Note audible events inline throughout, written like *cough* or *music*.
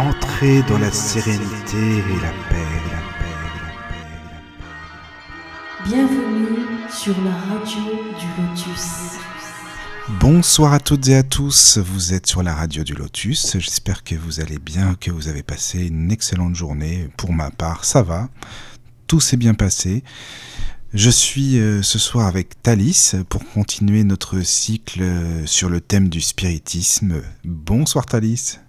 Entrez dans la sérénité et la paix, la paix, la paix, la paix. Bienvenue sur la radio du Lotus. Bonsoir à toutes et à tous, vous êtes sur la radio du Lotus, j'espère que vous allez bien, que vous avez passé une excellente journée. Pour ma part, ça va, tout s'est bien passé. Je suis euh, ce soir avec Thalys pour continuer notre cycle euh, sur le thème du spiritisme. Bonsoir Thalys.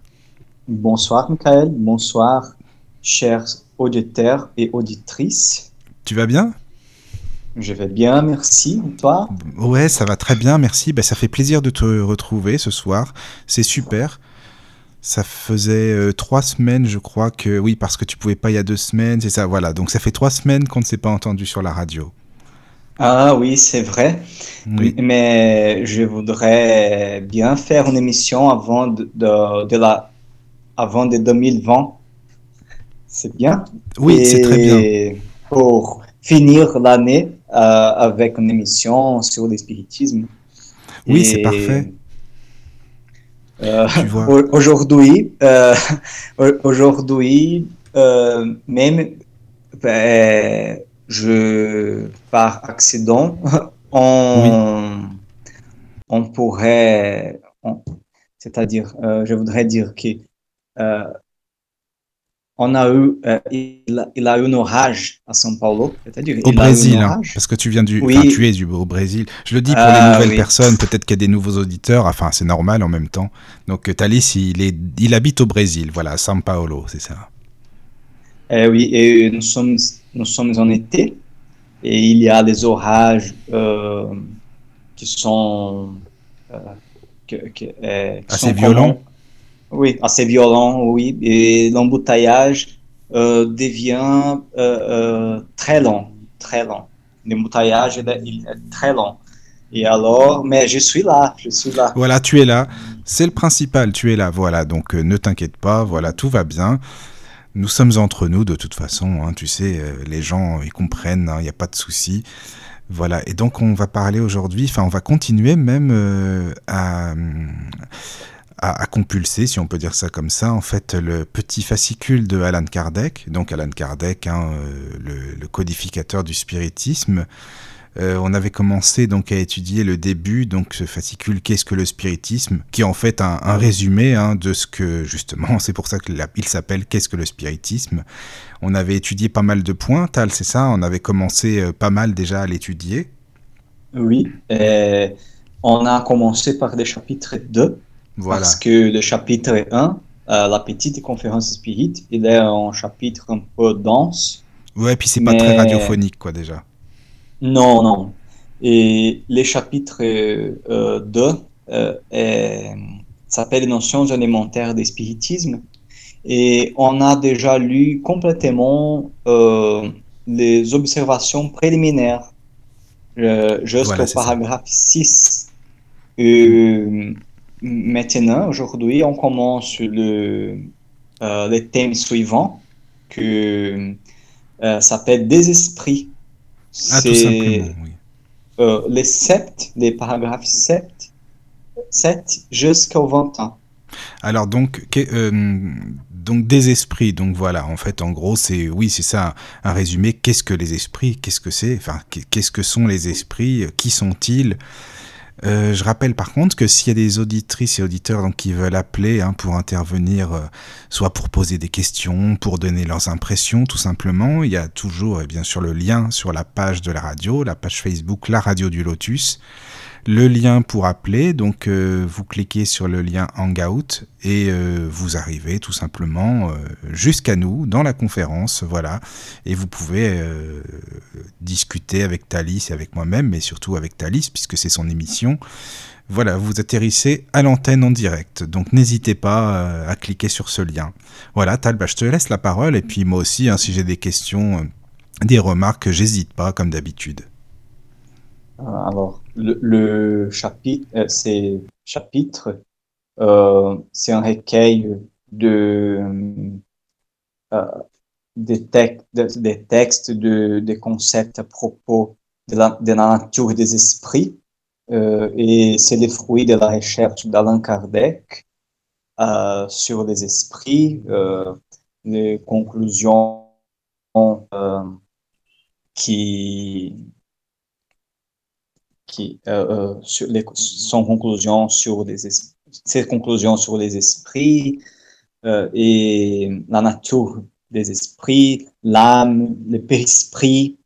Bonsoir Michael, bonsoir chers auditeurs et auditrices. Tu vas bien? Je vais bien, merci. Et toi? Ouais, ça va très bien, merci. Ben, ça fait plaisir de te retrouver ce soir. C'est super. Ça faisait euh, trois semaines, je crois que oui, parce que tu pouvais pas il y a deux semaines, c'est ça. Voilà, donc ça fait trois semaines qu'on ne s'est pas entendu sur la radio. Ah oui, c'est vrai. Oui. Mais je voudrais bien faire une émission avant de, de, de la avant de 2020. C'est bien. Oui, c'est très bien. Pour finir l'année euh, avec une émission sur le spiritisme. Oui, c'est parfait. euh, au- Aujourd'hui, euh, au- aujourd'hui, euh, même ben, je par accident, *laughs* on, on pourrait, c'est-à-dire, euh, je voudrais dire que euh, on a eu, euh, il, a, il a eu un orage à São Paulo, Au Brésil, hein, parce que tu viens du, Oui. tu es du au Brésil. Je le dis pour Ah, les nouvelles oui. personnes, peut-être qu'il y a des nouveaux auditeurs. Enfin, c'est normal en même temps. Donc euh, Thalys, il est, il habite au Brésil, voilà, à São Paulo, c'est ça. Eh oui, et nous sommes, nous sommes en été et il y a des orages euh, qui sont, euh, euh, qui Assez violents. Oui, assez violents, oui. Et l'embouteillage euh, devient euh, euh, très long, très long. L'embouteillage il est, très long. Et alors, mais je suis là, je suis là. Voilà, tu es là. C'est le principal, tu es là. Voilà, donc ne t'inquiète pas, voilà, tout va bien. Nous sommes entre nous de toute façon, hein, tu sais, les gens, ils comprennent, hein, il n'y a pas de souci. Voilà, et donc on va parler aujourd'hui, enfin on va continuer même à, à, compulser, si on peut dire ça comme ça, en fait, le petit fascicule de Alan Kardec, donc Alan Kardec, hein, euh, le, codificateur du spiritisme. Euh, on avait commencé donc à étudier le début, donc ce fascicule Qu'est-ce que le spiritisme, qui est en fait un, résumé hein, de ce que justement, *laughs* c'est pour ça qu'il s'appelle Qu'est-ce que le spiritisme? On avait étudié pas mal de points, Tal, c'est ça? On avait commencé euh, pas mal déjà à l'étudier. Oui, on a commencé par le chapitre 2. Voilà. Parce que le chapitre 1, euh, la petite conférence spirit, il est un chapitre un peu dense. Ouais, puis c'est pas Mais- très radiophonique quoi déjà. Non, non. Et le chapitre euh, 2 euh, est- s'appelle Notions élémentaires du spiritisme. Et on a déjà lu complètement euh, les observations préliminaires euh, jusqu'au Voilà, c'est ça. paragraphe 6. Euh, maintenant, aujourd'hui, on commence le, euh, le thème suivant que euh, s'appelle Des esprits. Ah, tout simplement, oui. euh, les 7, les paragraphes 7, 7 jusqu'au 21. Alors donc, euh, donc des esprits, donc voilà, en fait, en gros, c'est oui, c'est ça, un, résumé. Qu'est-ce que les esprits? Qu'est-ce que c'est? Enfin, qu'est- qu'est-ce que sont les esprits? Qui sont-ils? Euh, Je rappelle par contre que s'il y a des auditrices et auditeurs donc, qui veulent appeler hein, pour intervenir, euh, soit pour poser des questions, pour donner leurs impressions, tout simplement, il y a toujours, eh bien sûr, le lien sur la page de la radio, la page Facebook, la radio du Lotus le lien pour appeler. Donc, euh, vous cliquez sur le lien Hangout et euh, vous arrivez tout simplement euh, jusqu'à nous dans la conférence. Voilà. Et vous pouvez discuter avec Thalys et avec moi-même, mais surtout avec Thalys, puisque c'est son émission. Voilà, vous atterrissez à l'antenne en direct. Donc, n'hésitez pas à cliquer sur ce lien. Voilà, Tal, bah, je te laisse la parole. Et puis, moi aussi, hein, si j'ai des questions, des remarques, j'hésite pas, comme d'habitude. Alors, le, chapitre, euh, c'est chapitre, euh, c'est un recueil de, euh, des, des textes, de, des concepts à propos de la, de la nature des esprits, et c'est le fruit de la recherche d'Allan Kardec sur les esprits, les conclusions qui qui sur les, son conclusion sur les ses conclusions sur les esprits et la nature des esprits, l'âme, le périsprit.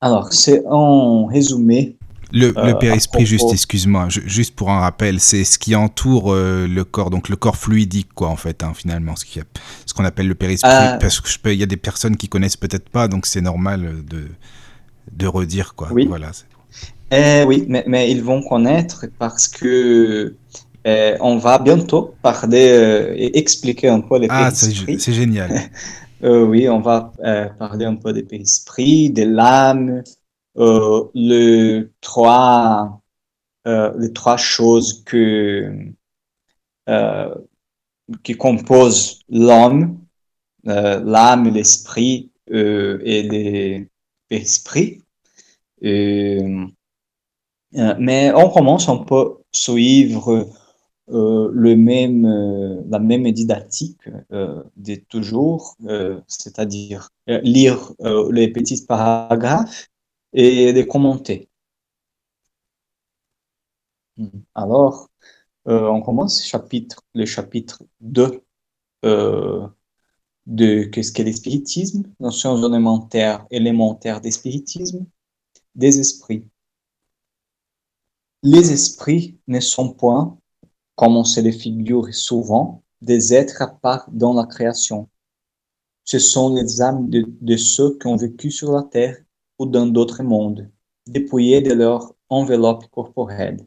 alors, c'est en résumé le, le euh, périsprit, juste, excuse-moi, juste pour un rappel, c'est ce qui entoure euh, le corps, donc le corps fluidique, quoi, en fait, hein, finalement, ce qu'on ce qu'on appelle le périsprit. Euh. Parce qu'il y a des personnes qui connaissent peut-être pas, donc c'est normal de, de redire, quoi. Oui, voilà. Eh, oui mais, mais, ils vont connaître parce que eh, on va bientôt parler et expliquer un peu les ah, c'est génial. *laughs* oui, on va parler un peu des des lames, euh, le trois, euh, les trois choses que, euh, qui composent l'homme, l'âme, l'esprit et l'esprit. mais on commence, on peut suivre le même, la même didactique de toujours, c'est-à-dire lire les petits paragraphes et de commenter. Alors, euh, on commence le chapitre 2 euh, de qu'est-ce qu'est l'espiritisme, notions élémentaires, élémentaires des spiritisme, des esprits. Les esprits ne sont point, comme on se les figure souvent, des êtres à part dans la création. Ce sont les âmes de ceux qui ont vécu sur la terre ou dans d'autres mondes, dépouillés de leur enveloppe corporelle.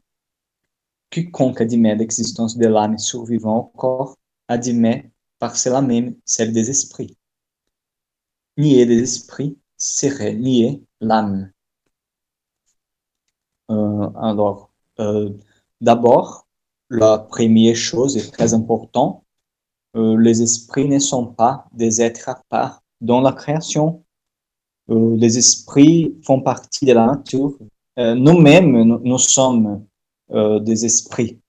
Quiconque admet l'existence de l'âme survivant au corps admet par cela même celle des esprits. Nier les esprits serait nier l'âme. Euh, alors, euh, d'abord, la première chose est très importante. Euh, les esprits ne sont pas des êtres à part dans la création, les esprits font partie de la nature. Nous-mêmes, nous, sommes euh, des esprits.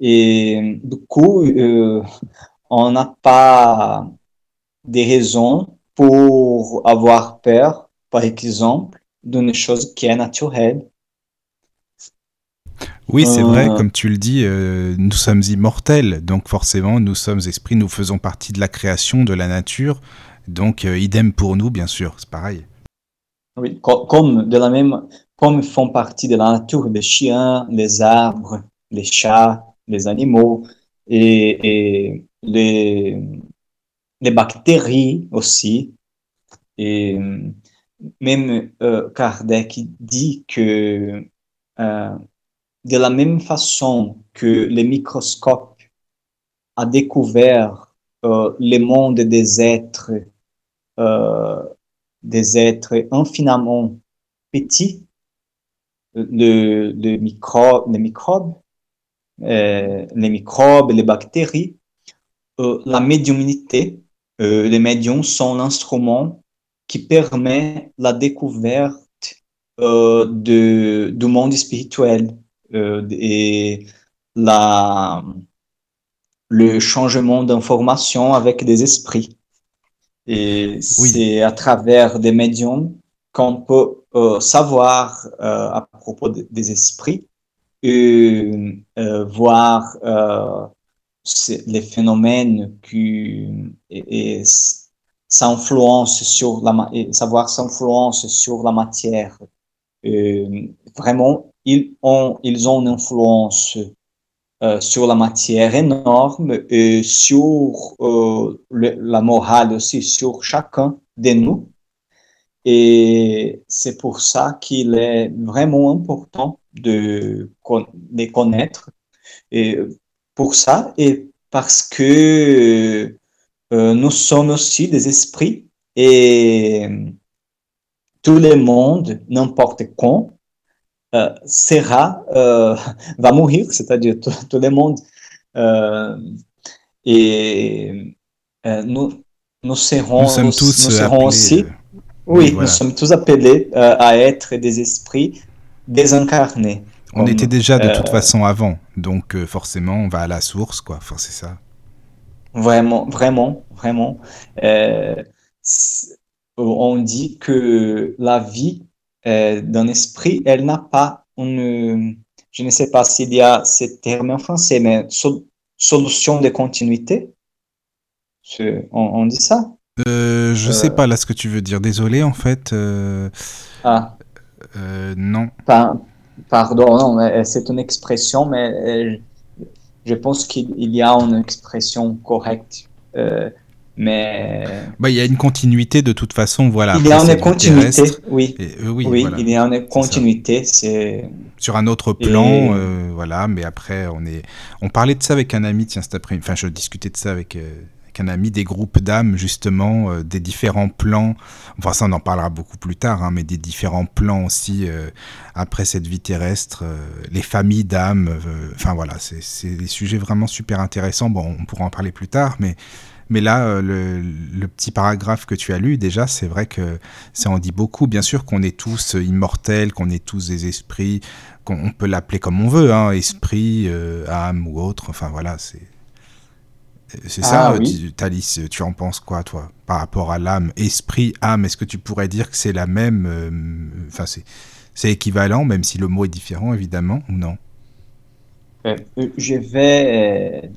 Et du coup, on n'a pas des raisons pour avoir peur, par exemple, d'une chose qui est naturelle. Oui, c'est vrai, comme tu le dis, nous sommes immortels, donc forcément, nous sommes esprits, nous faisons partie de la création, de la nature, donc, euh, idem pour nous, bien sûr, c'est pareil. Oui, comme, de la même, comme font partie de la nature les chiens, les arbres, les chats, les animaux. Et, les, bactéries aussi. Et même euh, Kardec dit que euh, de la même façon que le microscope a découvert euh, le monde des êtres des êtres infiniment petits, le, le les microbes, les microbes, les bactéries, euh, la médiumnité. les médiums sont l'instrument qui permet la découverte de, du monde spirituel et la, le changement d'information avec des esprits. Et c'est à travers des médiums qu'on peut euh, savoir euh, à propos des esprits et euh, voir les phénomènes qui et, s'influencent sur la savoir s'influence sur la matière. vraiment, ils ont ils ont une influence euh, sur la matière énorme et sur euh, la morale aussi, sur chacun de nous. Et c'est pour ça qu'il est vraiment important de les connaître. Et pour ça, et parce que euh, nous sommes aussi des esprits et tout le monde, n'importe quand, euh, sera, euh, *laughs* va mourir, c'est-à-dire tout, le monde. Euh, et nous, nous serons, nous sommes tous nous serons aussi, oui, nous sommes tous appelés à être des esprits désincarnés. On était déjà de toute façon avant, donc forcément on va à la source, quoi. Enfin, c'est ça. Vraiment, vraiment, vraiment. on dit que la vie d'un esprit, elle n'a pas une, je ne sais pas s'il y a ce terme en français, mais solution de continuité. On, dit ça? Euh, Je ne sais euh. pas là ce que tu veux dire. Désolé, en fait. Euh, ah. non. Pardon, non, c'est une expression, mais je pense qu'il y a une expression correcte mais bah, il y a une continuité de toute façon, voilà. Il y a une continuité, oui. Euh, oui, oui il y a une continuité, c'est sur un autre plan, euh, voilà. Mais après, on est, on parlait de ça avec un ami, tiens, cet après, enfin, je discutais de ça avec. Euh, avec un ami des groupes d'âmes justement des différents plans enfin ça on en parlera beaucoup plus tard hein, mais des différents plans aussi après cette vie terrestre les familles d'âmes enfin voilà c'est des sujets vraiment super intéressants bon on pourra en parler plus tard mais mais là, euh, le, petit paragraphe que tu as lu, déjà, c'est vrai que ça en dit beaucoup. Bien sûr qu'on est tous immortels, qu'on est tous des esprits, qu'on peut l'appeler comme on veut, hein, esprit, euh, âme ou autre. Enfin voilà, c'est c'est ça, ah, Thalys. Tu en penses quoi, toi, par rapport à l'âme, esprit, âme? Est-ce que tu pourrais dire que c'est la même euh, Enfin, c'est équivalent, même si le mot est différent, évidemment, ou non? Je vais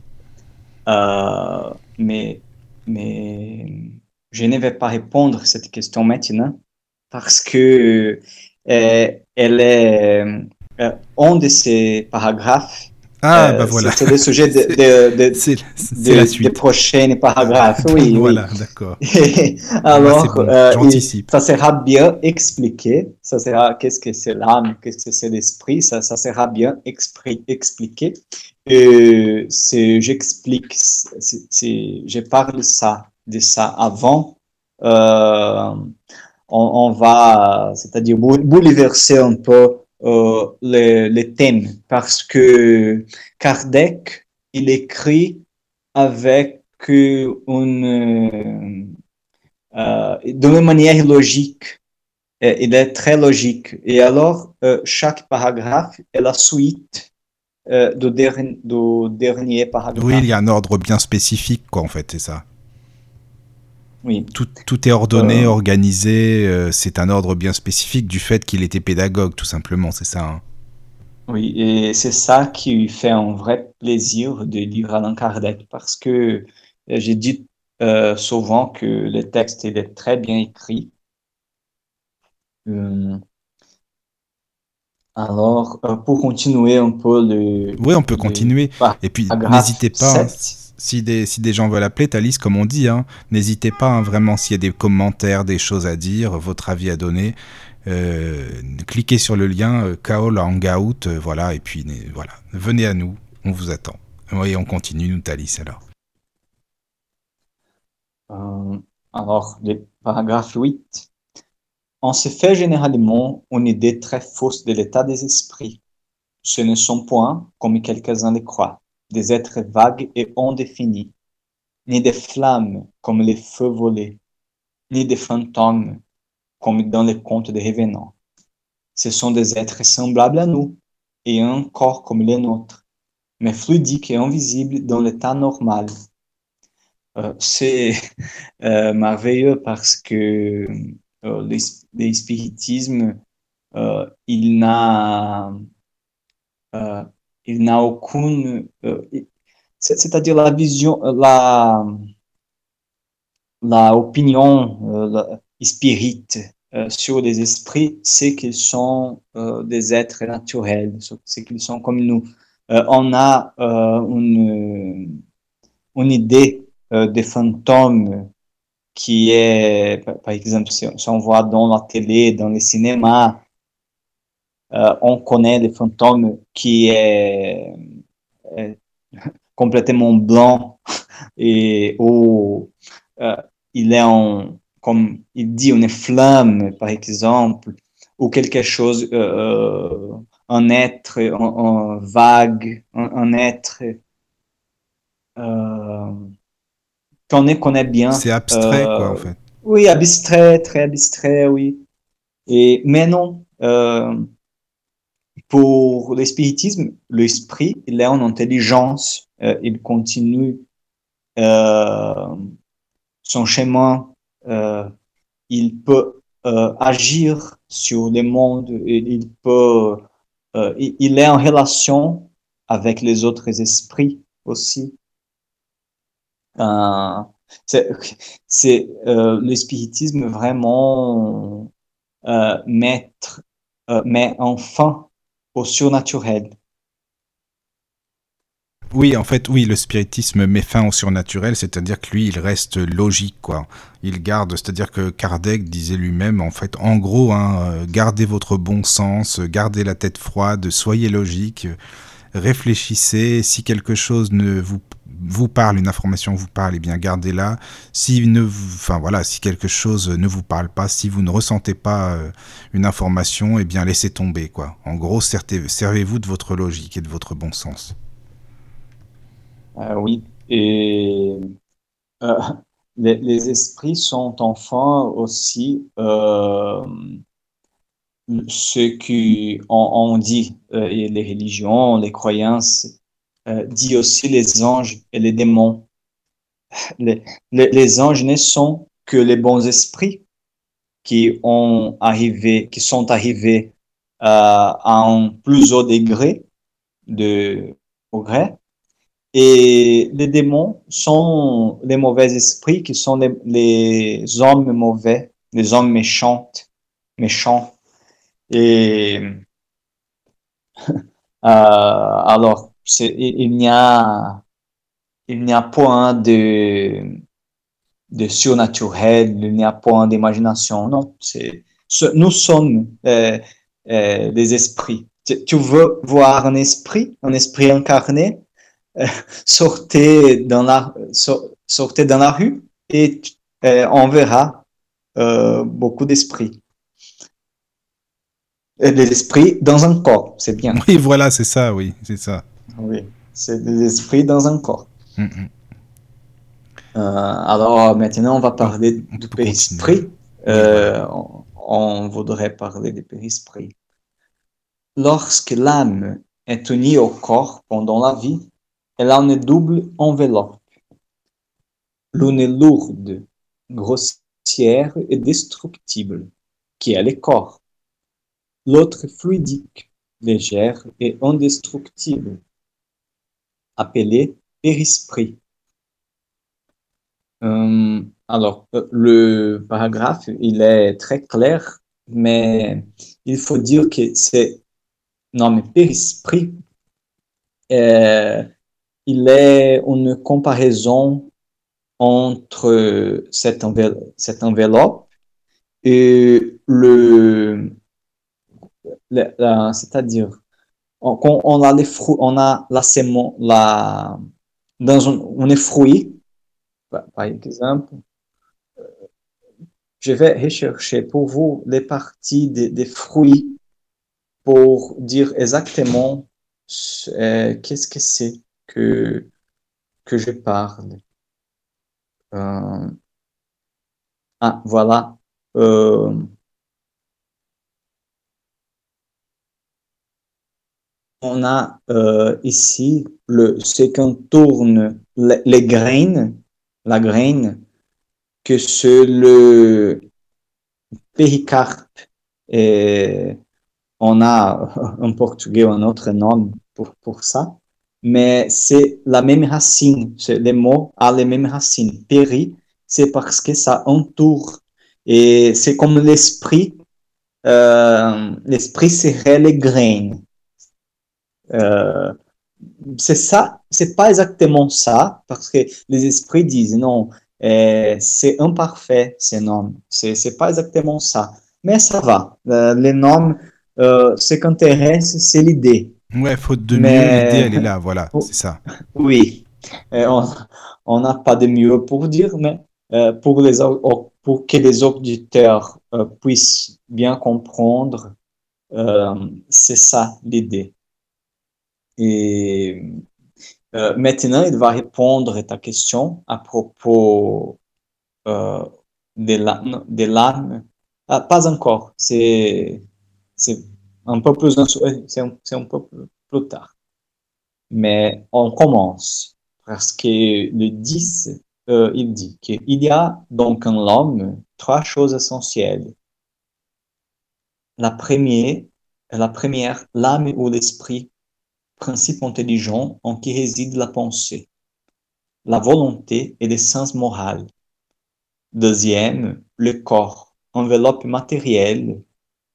mais, mais je ne vais pas répondre à cette question maintenant parce que euh, elle est euh, un de ces paragraphes. Ah, euh, bah voilà. C'est le sujet de, de, *laughs* de, la suite. des prochains paragraphes. Oui, voilà, d'accord. *laughs* Alors, ça sera bien expliqué. Ça sera qu'est-ce que c'est l'âme, qu'est-ce que c'est l'esprit? Ça, ça sera bien expliqué. Euh, j'explique, je parle ça, de ça avant. Euh, on, va, c'est-à-dire bouleverser un peu euh, les, thèmes parce que Kardec, il écrit avec une, euh, d'une manière logique. Il est très logique. Et alors, chaque paragraphe est la suite euh, de, dernier paragraphe. Oui, il y a un ordre bien spécifique, quoi, en fait, c'est ça. Oui. Tout, tout est ordonné, euh. organisé, euh, c'est un ordre bien spécifique du fait qu'il était pédagogue, tout simplement, c'est ça. Hein. Oui, et c'est ça qui fait un vrai plaisir de lire Alain Kardec, parce que j'ai dit souvent que le texte est très bien écrit. Alors, euh, pour continuer un peu le... Oui, on peut continuer. Et puis, n'hésitez pas, si des, si des gens veulent appeler, Thalys, comme on dit, hein, n'hésitez pas hein, vraiment s'il y a des commentaires, des choses à dire, votre avis à donner. Euh, cliquez sur le lien euh, Kaol Hangout, euh, voilà, et puis voilà, venez à nous, on vous attend. Et on continue, nous, Thalys, alors. alors, le paragraphe 8. On se fait généralement une idée très fausse de l'état des esprits. Ce ne sont point, comme quelques-uns le croient, des êtres vagues et indéfinis, ni des flammes comme les feux volés, ni des fantômes comme dans les contes des revenants. Ce sont des êtres semblables à nous, et un corps comme le nôtre, mais fluidiques et invisibles dans l'état normal. Euh, c'est *laughs* euh, merveilleux parce que euh, l'espiritisme, euh, il n'a il n'a aucune, c'est-à-dire la vision, la, la opinion la spirit sur les esprits, c'est qu'ils sont des êtres naturels, c'est qu'ils sont comme nous. on a une, une idée des fantômes qui est, par exemple, si, on voit dans la télé, dans les cinémas, euh, on connaît les fantômes qui est, complètement blanc *laughs* et où euh, il est en, comme il dit, une flamme, par exemple, ou quelque chose, euh, un être, un, vague, un, être qu'on connaît bien. C'est abstrait, quoi, en euh, fait. Oui, abstrait, très abstrait, oui. Et, mais non, euh, pour l'espiritisme, l'esprit, il est en intelligence, euh, il continue euh, son chemin, euh, il peut agir sur le monde, il, peut, il, est en relation avec les autres esprits aussi. C'est le spiritisme vraiment mettre, met enfin au surnaturel. Oui, en fait, oui, le spiritisme met fin au surnaturel, c'est-à-dire que lui, il reste logique. Il garde, c'est-à-dire que Kardec disait lui-même, en fait, en gros, hein, euh, gardez votre bon sens, gardez la tête froide, soyez logique, réfléchissez. Si quelque chose ne vous vous parle, une information vous parle, eh bien gardez-la. Si ne, enfin voilà, si quelque chose ne vous parle pas, si vous ne ressentez pas euh, une information, eh bien laissez tomber, quoi. En gros, servez- servez-vous de votre logique et de votre bon sens. Euh, oui, et euh, *laughs* les, esprits sont enfin aussi euh, ce qui on, on dit, et les religions, les croyances, euh, dit aussi les anges et les démons. Les, les, les anges ne sont que les bons esprits qui ont arrivé, qui sont arrivés euh, à un plus haut degré de progrès. Et les démons sont les mauvais esprits qui sont les, les hommes mauvais, les hommes méchants, méchants. Et *laughs* euh, alors, il, n'y a, il n'y a point de, de surnaturel, il n'y a point d'imagination. Non, c'est, ce- nous sommes euh, euh, des esprits. Tu, veux voir un esprit, un esprit incarné, euh, *laughs* sortez dans la, so- sortez dans la rue et on verra beaucoup d'esprits. Des esprits dans un corps, c'est bien. Oui, voilà, c'est ça, oui, c'est ça. Oui, c'est des esprits dans un corps. Mm, mm. Euh, alors maintenant, on va parler On du périsprit. Euh, on, on voudrait parler du périsprit. Lorsque l'âme est unie au corps pendant la vie, elle a une double enveloppe. L'une est lourde, grossière et destructible, qui est le corps. L'autre est fluidique, légère et indestructible, appelée périsprit. Euh, alors, le paragraphe, il est très clair, mais il faut dire que c'est, non, mais périsprit, euh, il est une comparaison entre cette, envel- cette enveloppe et le, c'est-à-dire, on, on a les fruits, on a la sémo, la, dans un, on est fruit, par par exemple, euh, je vais rechercher pour vous les parties des, des fruits pour dire exactement euh, qu'est-ce que c'est que, que je parle. Euh, ah, voilà. On a euh, ici le, ce qu'on tourne les, graines, la graine, que c'est le péricarpe. On a *laughs* en portugais un autre nom pour, pour ça, mais c'est la même racine. Les mots ont les mêmes racines. Péri, c'est parce que ça entoure. Et c'est comme l'esprit. euh, l'esprit serait les graines. Euh, c'est ça, c'est pas exactement ça, parce que les esprits disent non, euh, c'est imparfait ces noms, c'est pas exactement ça, mais ça va. Euh, les noms, euh, ce qui intéresse, c'est l'idée. Ouais, faute de Mais- mieux, l'idée, elle est là, voilà, *laughs* c'est ça. Oui, Euh, on n'a pas de mieux pour dire, mais pour les pour que les auditeurs puissent bien comprendre, c'est ça l'idée. Et euh, maintenant, il va répondre à ta question à propos euh, de l'âme. De l'âme. Ah, pas encore, c'est un peu plus, c'est un, un, peu plus tard. Mais on commence parce que le 10, euh, il dit qu'il y a donc en l'homme trois choses essentielles. La première, la première, l'âme ou l'esprit, principe intelligent en qui réside la pensée, la volonté et l'essence morale. Deuxième, le corps, enveloppe matérielle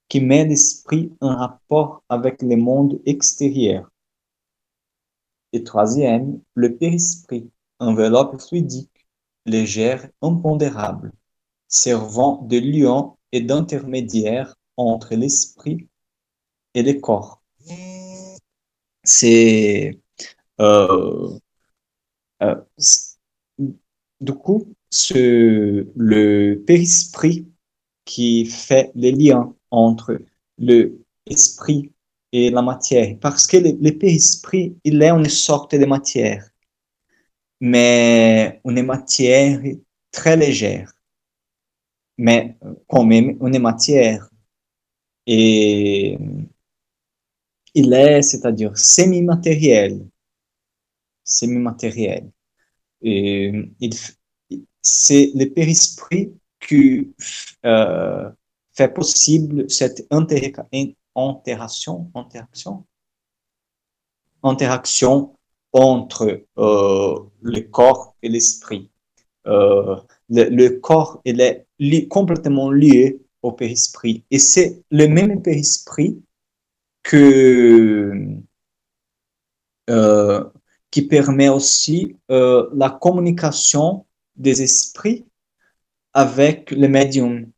qui met l'esprit en rapport avec le monde extérieur. Et troisième, le périsprit, enveloppe fluidique, légère, impondérable, servant de lion et d'intermédiaire entre l'esprit et le corps. C'est euh, euh, du coup ce, le périsprit qui fait les liens entre le esprit et la matière, parce que le, le périsprit, il est une sorte de matière, mais une matière très légère, mais quand même une matière. Et il est, c'est-à-dire semi-matériel, semi-matériel. C'est le périsprit qui euh, fait possible cette interaction, interaction, interaction entre euh, le corps et l'esprit. Euh, le, corps il est complètement lié au périsprit et c'est le même périsprit que euh, qui permet aussi la communication des esprits avec le médium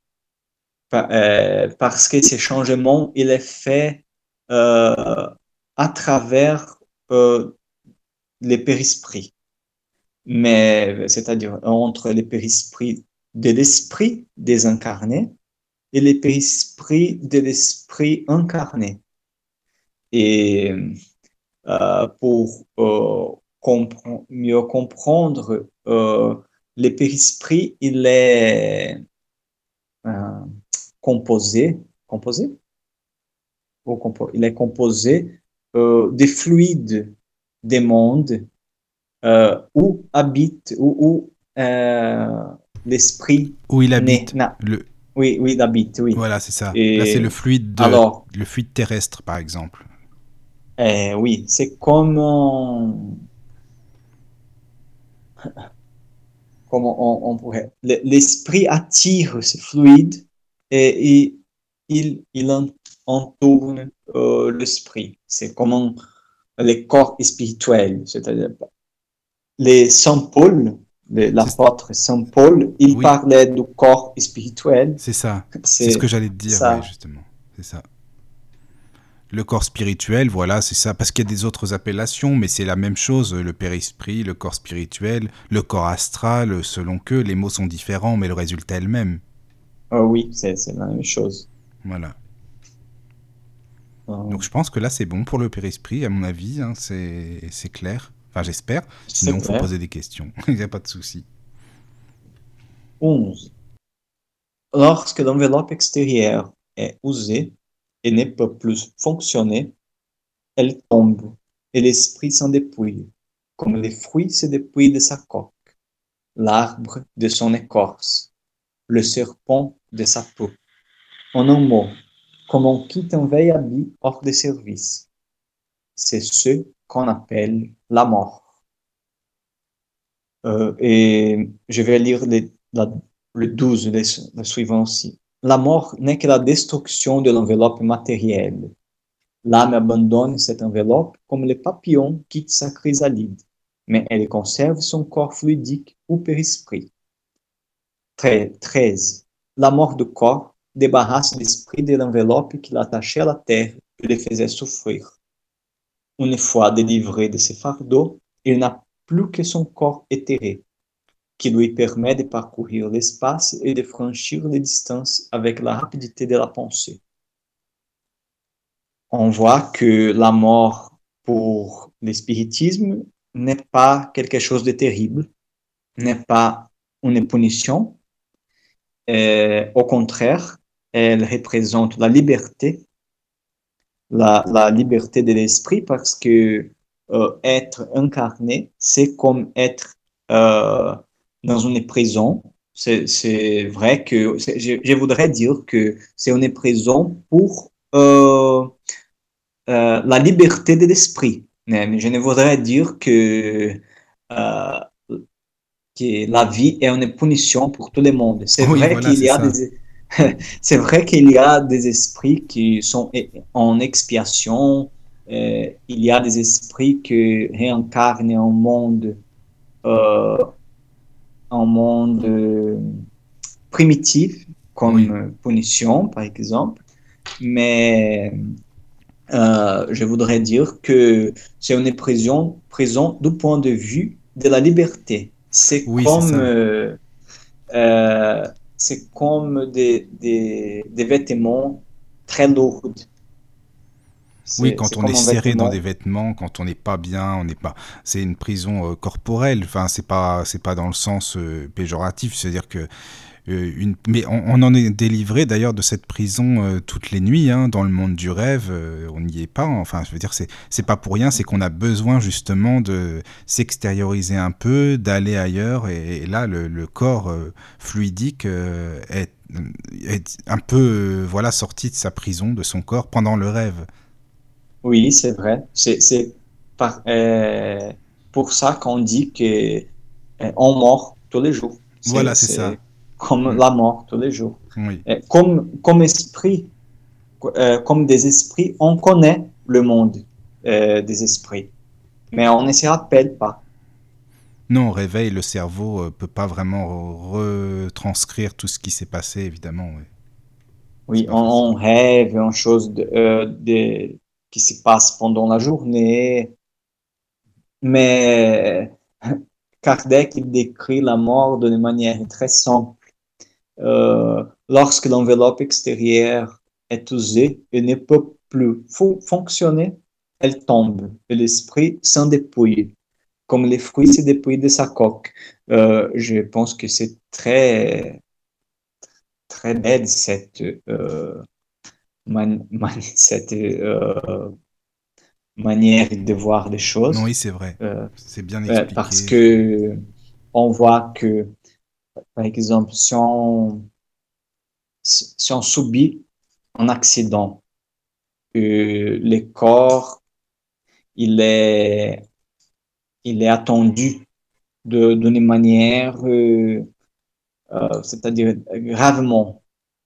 euh, parce que ce changement, il est fait euh, à travers euh, les périsprits. Mais, c'est-à-dire entre les périsprits de l'esprit désincarné et les périsprits de l'esprit incarné. Et euh, pour euh, mieux comprendre, euh, les périsprits, il est composé, composé? Il est composé euh, des fluides des mondes euh, où habite, où, euh, l'esprit. Où il habite. Le... Oui, oui, il habite, oui. Voilà, c'est ça. Là, c'est le fluide, de, Alors, le fluide terrestre, par exemple. Eh, oui, c'est comme. Comment on, pourrait. L'esprit attire ce fluide et, il, il entourne euh, l'esprit. C'est comme les corps spirituels, c'est-à-dire les Saint Paul, l'apôtre Saint Paul, il parlait du corps spirituel. C'est ça. C'est ce que j'allais te dire, justement. C'est ça. Le corps spirituel, voilà, c'est ça. Parce qu'il y a des autres appellations, mais c'est la même chose. Le périsprit, le corps spirituel, le corps astral, selon que les mots sont différents, mais le résultat est le même. Oh oui, c'est la même chose. Voilà. Oh. Donc je pense que là c'est bon pour le périsprit, à mon avis, hein, c'est clair. Enfin j'espère, sinon il faut poser des questions, *laughs* il n'y a pas de souci. 11. Lorsque l'enveloppe extérieure est usée et ne peut plus fonctionner, elle tombe et l'esprit s'en dépouille, comme les fruits se dépouillent de sa coque, l'arbre de son écorce, le serpent de sa peau. En un mot, comme on quitte un vieil habit hors de service. C'est ce qu'on appelle la mort. Euh, et je vais lire le 12, le, suivant aussi. La mort n'est que la destruction de l'enveloppe matérielle. L'âme abandonne cette enveloppe comme le papillon quitte sa chrysalide, mais elle conserve son corps fluidique ou périsprit. 13. La mort du corps débarrasse l'esprit de l'enveloppe qui l'attachait à la terre et le faisait souffrir. Une fois délivré de ses fardeaux, il n'a plus que son corps éthéré, qui lui permet de parcourir l'espace et de franchir les distances avec la rapidité de la pensée. On voit que la mort pour l'espiritisme n'est pas quelque chose de terrible, n'est pas une punition, euh, au contraire, elle représente la liberté la, la liberté de l'esprit parce que euh, être incarné, c'est comme être euh, dans une prison. C'est vrai que je, je, voudrais dire que c'est une prison pour euh, euh la liberté de l'esprit. Je ne voudrais dire que, euh, que la vie est une punition pour tout le monde. C'est Oui, vrai voilà, qu'il y a ça. des, *laughs* c'est vrai qu'il y a des esprits qui sont en expiation. il y a des esprits qui réincarnent un monde, un monde euh, primitif, comme Oui. euh, punition, par exemple. Mais euh, je voudrais dire que c'est une prison, prison du point de vue de la liberté. C'est Oui, comme, euh, euh, comme des, des, des vêtements très lourds. Oui, quand on est serré dans des vêtements, quand on n'est pas bien, on n'est pas. C'est une prison euh, corporelle. Enfin, c'est pas, c'est pas dans le sens euh, péjoratif. C'est-à-dire que euh, une. Mais on, on en est délivré d'ailleurs de cette prison euh, toutes les nuits, hein, dans le monde du rêve. euh, on n'y est pas. Enfin, je veux dire, c'est, c'est pas pour rien. C'est qu'on a besoin justement de s'extérioriser un peu, d'aller ailleurs. Et, et là, le, le corps euh, fluidique est, est un peu, voilà, sorti de sa prison, de son corps pendant le rêve. Oui, c'est vrai. C'est euh, pour ça qu'on dit que euh, on meurt tous les jours. Voilà, c'est ça. comme Mm. la mort tous les jours. Oui. Comme, comme esprit, euh, comme des esprits, on connaît le monde des esprits, mais on ne se rappelle pas. Non, au réveil, le cerveau euh, peut pas vraiment retranscrire tout ce qui s'est passé, évidemment. oui. On, on rêve de, euh, de- qui se passent pendant la journée, mais Kardec décrit la mort d'une manière très simple. Euh, lorsque l'enveloppe extérieure est usée et ne peut plus fo- fonctionner, elle tombe et l'esprit s'en dépouille, comme les fruits se dépouillent de sa coque. Euh, je pense que c'est très, très bête cette, euh, man- man- *laughs* cette euh, manière de voir les choses. Oui, c'est vrai. Euh, C'est bien euh, parce expliqué. que on voit que, par exemple, si on, si on subit un accident, le corps, il est, il est attendu de, d'une manière, euh, euh, c'est-à-dire gravement.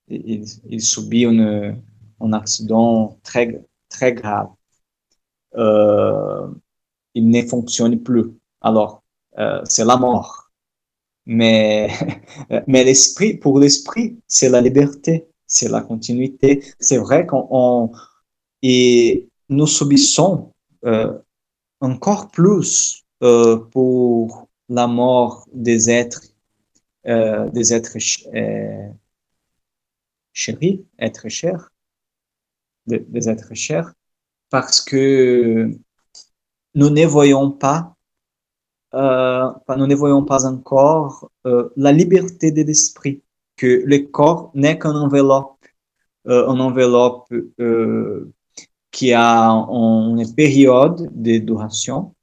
Il, il subit une- un accident très, très grave. Euh, il ne fonctionne plus. Alors, euh, c'est la mort. Mais, *laughs* mais l'esprit, pour l'esprit, c'est la liberté, c'est la continuité. C'est vrai qu'on on- et nous subissons euh, encore plus pour la mort des êtres, des êtres ch- chéris, êtres chers, des, êtres chers, parce que nous ne voyons pas euh, nous ne voyons pas encore euh, la liberté de l'esprit, que le corps n'est qu'une enveloppe, euh, une enveloppe euh, qui a une période de duration,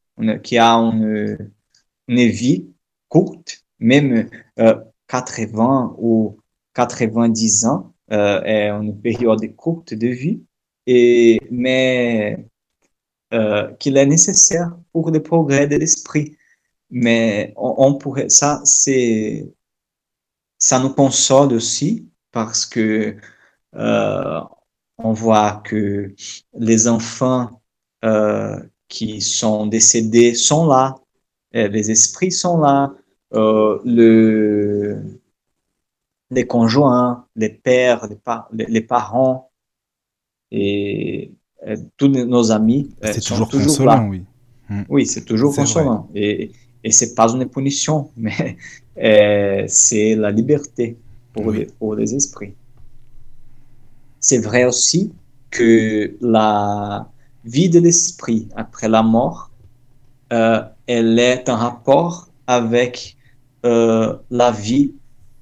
qui a une, une vie courte, même euh, 80 ou 90 ans est une période courte de vie, mais euh, qu'il est nécessaire pour le progrès de l'esprit. Mais on, pourrait, ça, c'est, ça nous console aussi parce que euh, on voit que les enfants euh, qui sont décédés sont là, les esprits sont là, le, les conjoints, les pères, les parents et euh, tous nos amis euh, C'est sont toujours toujours là. consolant, oui. Mm. Oui, c'est toujours C'est vrai. consolant. Et, et c'est pas une punition, *laughs* mais euh, c'est la liberté pour, Oui. les, pour les esprits. C'est vrai aussi que la vie de l'esprit après la mort, euh, elle est en rapport avec euh, la vie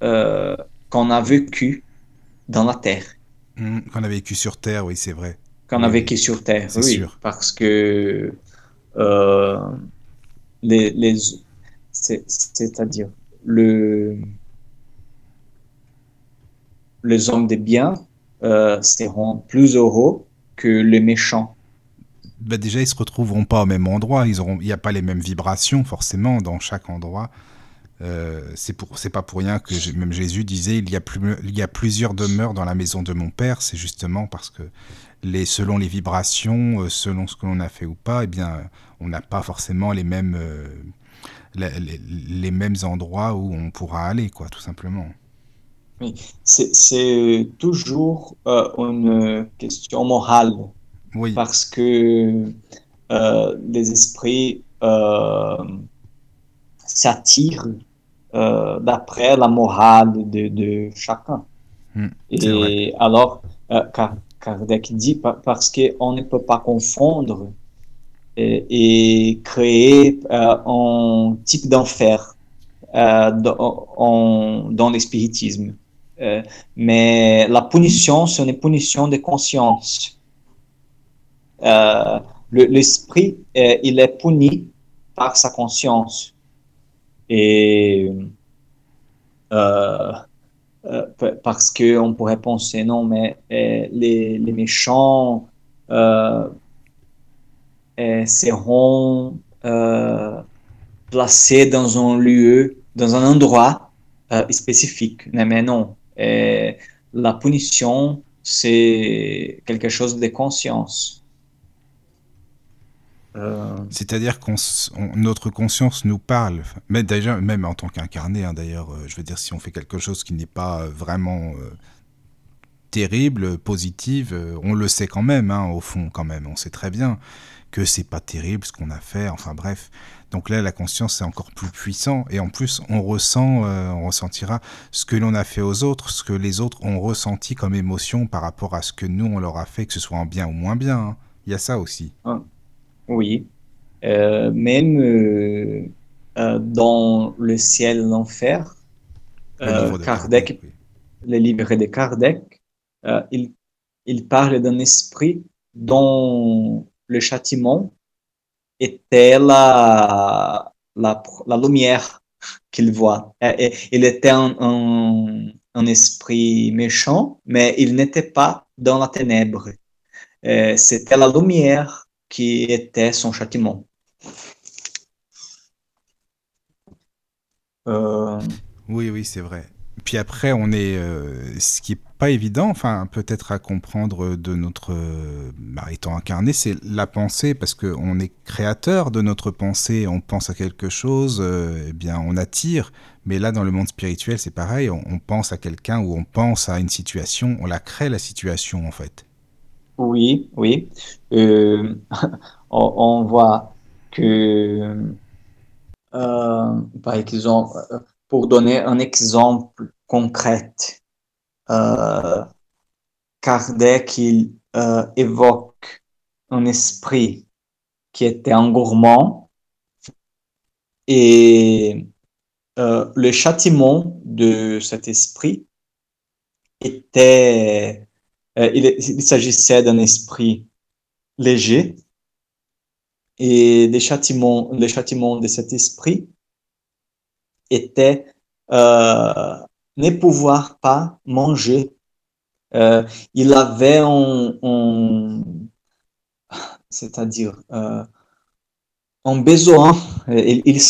euh, qu'on a vécue dans la terre. Mm. Qu'on a vécu sur Terre, oui, c'est vrai. qu'on a vécu sur Terre. Oui, sûr. parce que les, les c'est-à-dire le les hommes de bien euh, seront plus heureux que les méchants. Bah déjà, ils se retrouveront pas au même endroit. Ils auront, il n'y a pas les mêmes vibrations forcément dans chaque endroit. Euh, c'est pour, c'est pas pour rien que même Jésus disait il y a plus, il y a plusieurs demeures dans la maison de mon père. C'est justement parce que les, selon les vibrations, euh, selon ce que l'on a fait ou pas, eh bien, on n'a pas forcément les mêmes, euh, les, les, mêmes endroits où on pourra aller, quoi, tout simplement. Oui, c'est toujours euh, une question morale. Oui. Parce que les esprits euh, d'après la morale de, de chacun. Hmm, et alors, Kardec dit parce qu'on ne peut pas confondre et, créer un type d'enfer dans, dans l'espiritisme. Euh, mais la punition, c'est une punition de conscience. Euh, l'esprit, euh, il est puni par sa conscience. Et parce qu'on pourrait penser, non, mais les, les, méchants seront placés dans un lieu, dans un endroit spécifique. Mais non, la punition, c'est quelque chose de conscience. Euh, C'est-à-dire que notre conscience nous parle, mais déjà, même en tant qu'incarné, hein, d'ailleurs, euh, je veux dire, si on fait quelque chose qui n'est pas euh, vraiment terrible, positive, on le sait quand même, hein, au fond, quand même, on sait très bien que c'est pas terrible ce qu'on a fait, enfin bref. Donc là, la conscience c'est encore plus puissant et en plus on ressent, euh, on ressentira ce que l'on a fait aux autres, ce que les autres ont ressenti comme émotion par rapport à ce que nous on leur a fait, que ce soit en bien ou moins bien. Hein. Il y a ça aussi. Ah, oui, euh, même euh, dans le ciel et l'enfer, Kardec, le livre de Kardec, il, il parle d'un esprit dont le châtiment était la, la, la lumière qu'il voit. Et, il était un, un, esprit méchant, mais il n'était pas dans la ténèbre. C'était la lumière qui était son châtiment. Euh, oui, oui, c'est vrai. Puis après, on est, euh, ce qui est pas évident, enfin peut-être à comprendre de notre, bah, étant incarné, c'est la pensée, parce qu'on est créateur de notre pensée, on pense à quelque chose, euh, eh bien on attire, mais là dans le monde spirituel c'est pareil, on, pense à quelqu'un ou on pense à une situation, on la crée la situation en fait. Oui, oui. Euh, *laughs* on, voit que, par exemple, pour donner un exemple concret, euh, Kardec il, euh, évoque un esprit qui était un gourmand et euh, le châtiment de cet esprit était, il, s'agissait d'un esprit léger et les châtiments, les châtiments de cet esprit était ne pouvoir pas manger. Euh, il avait un, c'est-à-dire euh, besoin, il,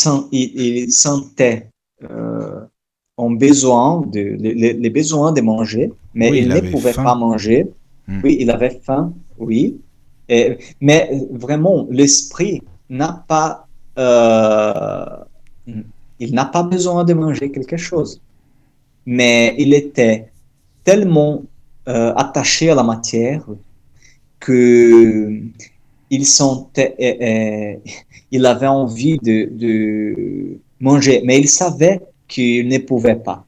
sentait euh, un besoin, de, les, besoins de manger, mais il, ne pouvait pas manger. Hmm. Oui, il avait faim, oui. Et, mais vraiment, l'esprit n'a pas, il n'a pas besoin de manger quelque chose mais il était tellement euh, attaché à la matière que il sentait, euh, euh, il avait envie de, manger, mais il savait qu'il ne pouvait pas.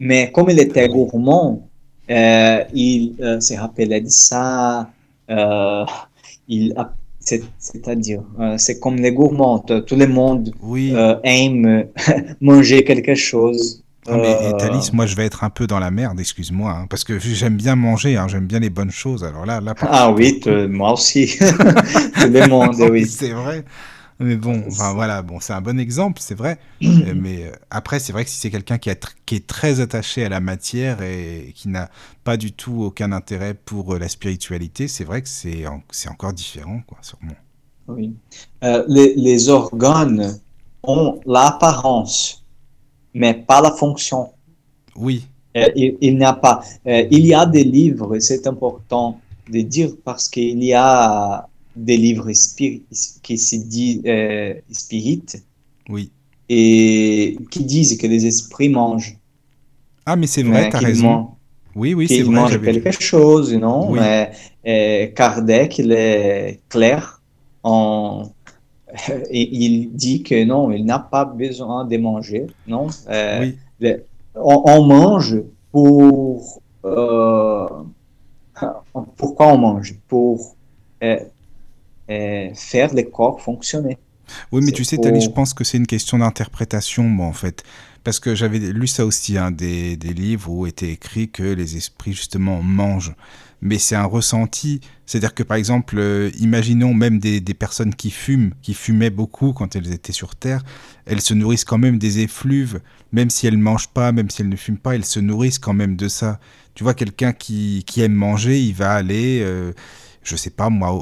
Mais comme il était gourmand, il se rappelait de ça. il c'est-à-dire, c'est comme les gourmands, tout le monde aime *laughs* manger quelque chose Ah, mais Thalys, moi je vais être un peu dans la merde, excuse-moi, hein, parce que j'aime bien manger, hein, j'aime bien les bonnes choses. Alors là, là ah oui, moi aussi. *laughs* Tout le monde, *laughs* oui. C'est vrai. Mais bon, enfin voilà, bon, c'est un bon exemple, c'est vrai. *clears throat* Euh, mais euh, après, c'est vrai que si c'est quelqu'un qui, qui, est très attaché à la matière et qui n'a pas du tout aucun intérêt pour euh, la spiritualité, c'est vrai que c'est c'est encore différent, quoi, sûrement. Oui. les, les, organes ont l'apparence, mais pas la fonction. Oui. il, il n'y a pas. il y a des livres, c'est important de dire, parce qu'il y a des livres qui se disent euh, spirites. Oui. Et qui disent que les esprits mangent. Ah, mais c'est vrai, tu as raison. oui, oui, c'est vrai. mangent quelque chose, non? Mais euh, Kardec, il est clair. En... *laughs* il dit que non, il n'a pas besoin de manger. Non? Euh, oui. on, mange pour. Euh, *laughs* pourquoi on mange? Pour faire les corps fonctionner. Oui, mais tu sais, Tali, je pense que c'est une question d'interprétation, moi, en fait. Parce que j'avais lu ça aussi, hein, des, des, livres où était écrit que les esprits, justement, mangent. Mais c'est un ressenti. C'est-à-dire que, par exemple, euh, imaginons même des, des, personnes qui fument, qui fumaient beaucoup quand elles étaient sur Terre, elles se nourrissent quand même des effluves, même si elles ne mangent pas, même si elles ne fument pas, elles se nourrissent quand même de ça. Tu vois, quelqu'un qui, qui aime manger, il va aller... Euh, je sais pas moi,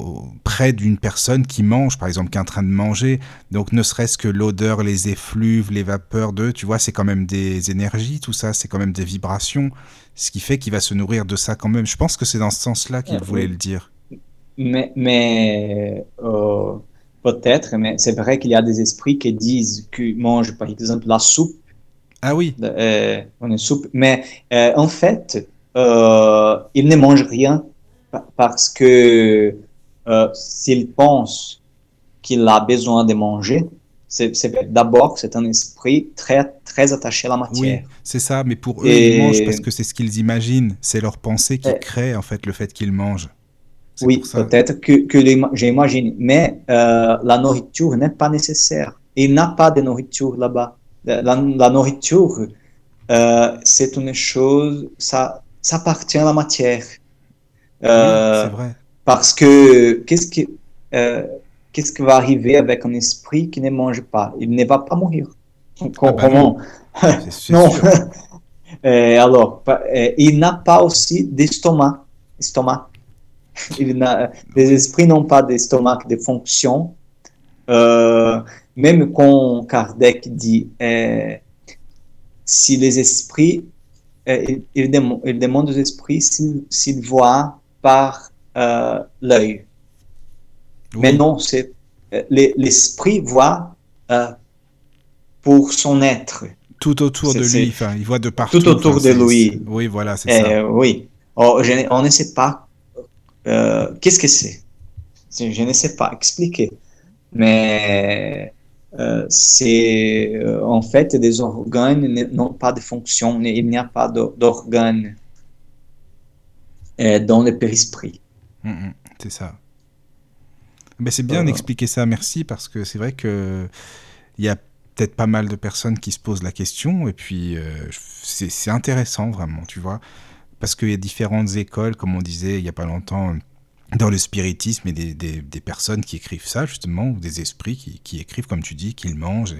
près d'une personne qui mange, par exemple, qui est en train de manger. Donc, ne serait-ce que l'odeur, les effluves, les vapeurs d'eux, tu vois, c'est quand même des énergies, tout ça, c'est quand même des vibrations, ce qui fait qu'il va se nourrir de ça quand même. Je pense que c'est dans ce sens-là qu'il voulait le dire. Mais, mais euh, peut-être, mais c'est vrai qu'il y a des esprits qui disent qu'ils mangent, par exemple, la soupe. Ah oui. Euh, est soupe. Mais euh, en fait, ils ne mangent rien parce que euh, s'il pense qu'il a besoin de manger, c'est d'abord c'est un esprit très très attaché à la matière. Oui, c'est ça. Mais pour eux, ils mangent parce que c'est ce qu'ils imaginent. C'est leur pensée qui crée en fait le fait qu'ils mangent. Oui, peut-être que, que j'imagine. Mais euh, la nourriture n'est pas nécessaire. Il n'a pas de nourriture là-bas. La, nourriture, euh, c'est une chose, ça, ça appartient à la matière. Euh, vrai. Parce que qu'est-ce qui, euh, qu'est-ce qui va arriver avec un esprit qui ne mange pas? Il ne va pas mourir. Ah bah comment? Non. *laughs* *laughs* Euh, alors, il n'a pas aussi d'estomac. Estomac. *laughs* les esprits n'ont pas d'estomac, de fonction. même quand Kardec dit si les esprits, il, il, demande, il, demande, aux esprits s'ils voient par euh, l'œil. Mais non, c'est euh, l'esprit voit euh, pour son être. Tout autour de lui, enfin, il voit de partout. Tout autour de lui. Oui, voilà, c'est ça. Oui. Oh, on ne sait pas qu'est-ce que c'est. Je ne sais pas expliquer. Mais c'est en fait des organes n'ont pas de fonction, il n'y a pas d'organes dans le périsprit. Mm, mm, c'est ça. Mais c'est bien d'expliquer ça, merci, parce que c'est vrai que il y a peut-être pas mal de personnes qui se posent la question, et puis euh, c'est intéressant vraiment, tu vois, parce qu'il y a différentes écoles, comme on disait il y a pas longtemps, dans le spiritisme, et des, des, personnes qui écrivent ça, justement, ou des esprits qui, qui écrivent, comme tu dis, qu'ils mangent.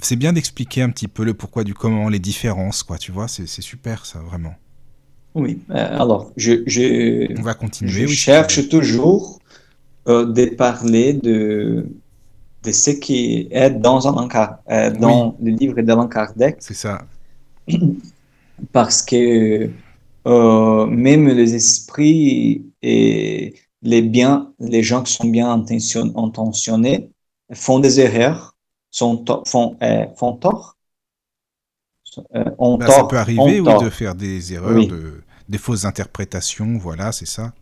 C'est bien d'expliquer un petit peu le pourquoi du comment, les différences, quoi, tu vois, c'est super ça, vraiment. Oui, euh, alors je, je, On va continuer, je cherche toujours euh, de parler de, de ce qui est dans, un euh, dans le livre d'Alain Kardec. C'est ça. *clears throat* Parce que euh, même les esprits et les biens, les gens qui sont bien intentionnés font des erreurs, sont, font, font tort euh, bah, ça peut arriver oui, de faire des erreurs, de, des fausses interprétations, voilà, c'est ça.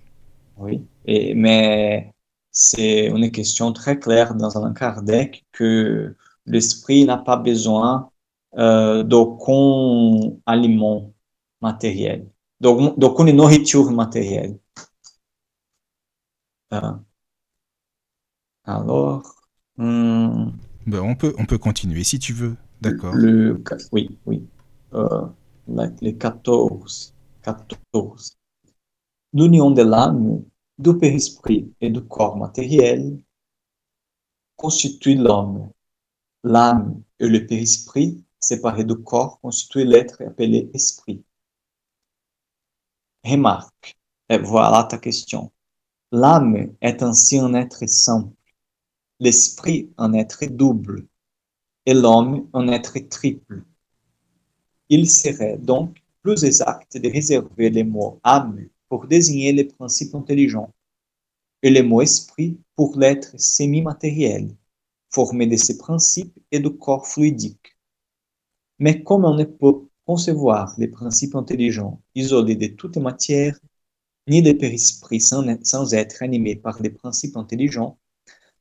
Oui, et, mais c'est une question très claire dans un Kardec que l'esprit n'a pas besoin euh, d'aucun aliment matériel, d'aucune nourriture matérielle. Euh, alors, hmm, ben, on, peut, on peut continuer si tu veux. D'accord. Oui, oui. euh, les 14, 14. L'union de l'âme, du périsprit et du corps matériel constitue l'homme. L'âme et le périsprit, séparés du corps, constituent l'être appelé esprit. Remarque, voilà ta question. L'âme est ainsi un être simple, l'esprit un être double, et l'homme un être triple. Il serait donc plus exact de réserver les mots âme pour désigner les principes intelligents et le mot esprit pour l'être semi-matériel, formé de ces principes et de corps fluidiques. Mais comme on ne peut concevoir les principes intelligents isolés de toute matière, ni les périsprit sans, sans être animés par les principes intelligents,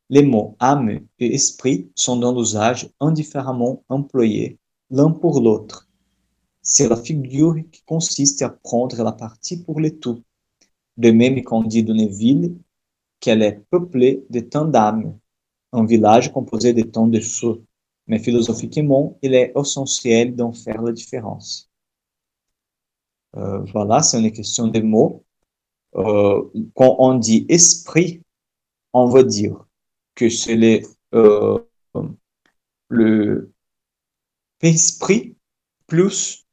les mots âme et esprit sont dans l'usage indifféremment employés l'un pour l'autre. C'est la figure qui consiste à prendre la partie pour le tout. De même qu'on dit d'une ville qu'elle est peuplée de tant d'âmes, un village composé de tant de feux. Mais philosophiquement, il est essentiel d'en faire la différence. Euh, voilà, c'est une question de mots. Euh, quand on dit esprit, on veut dire que c'est le, euh, le esprit plus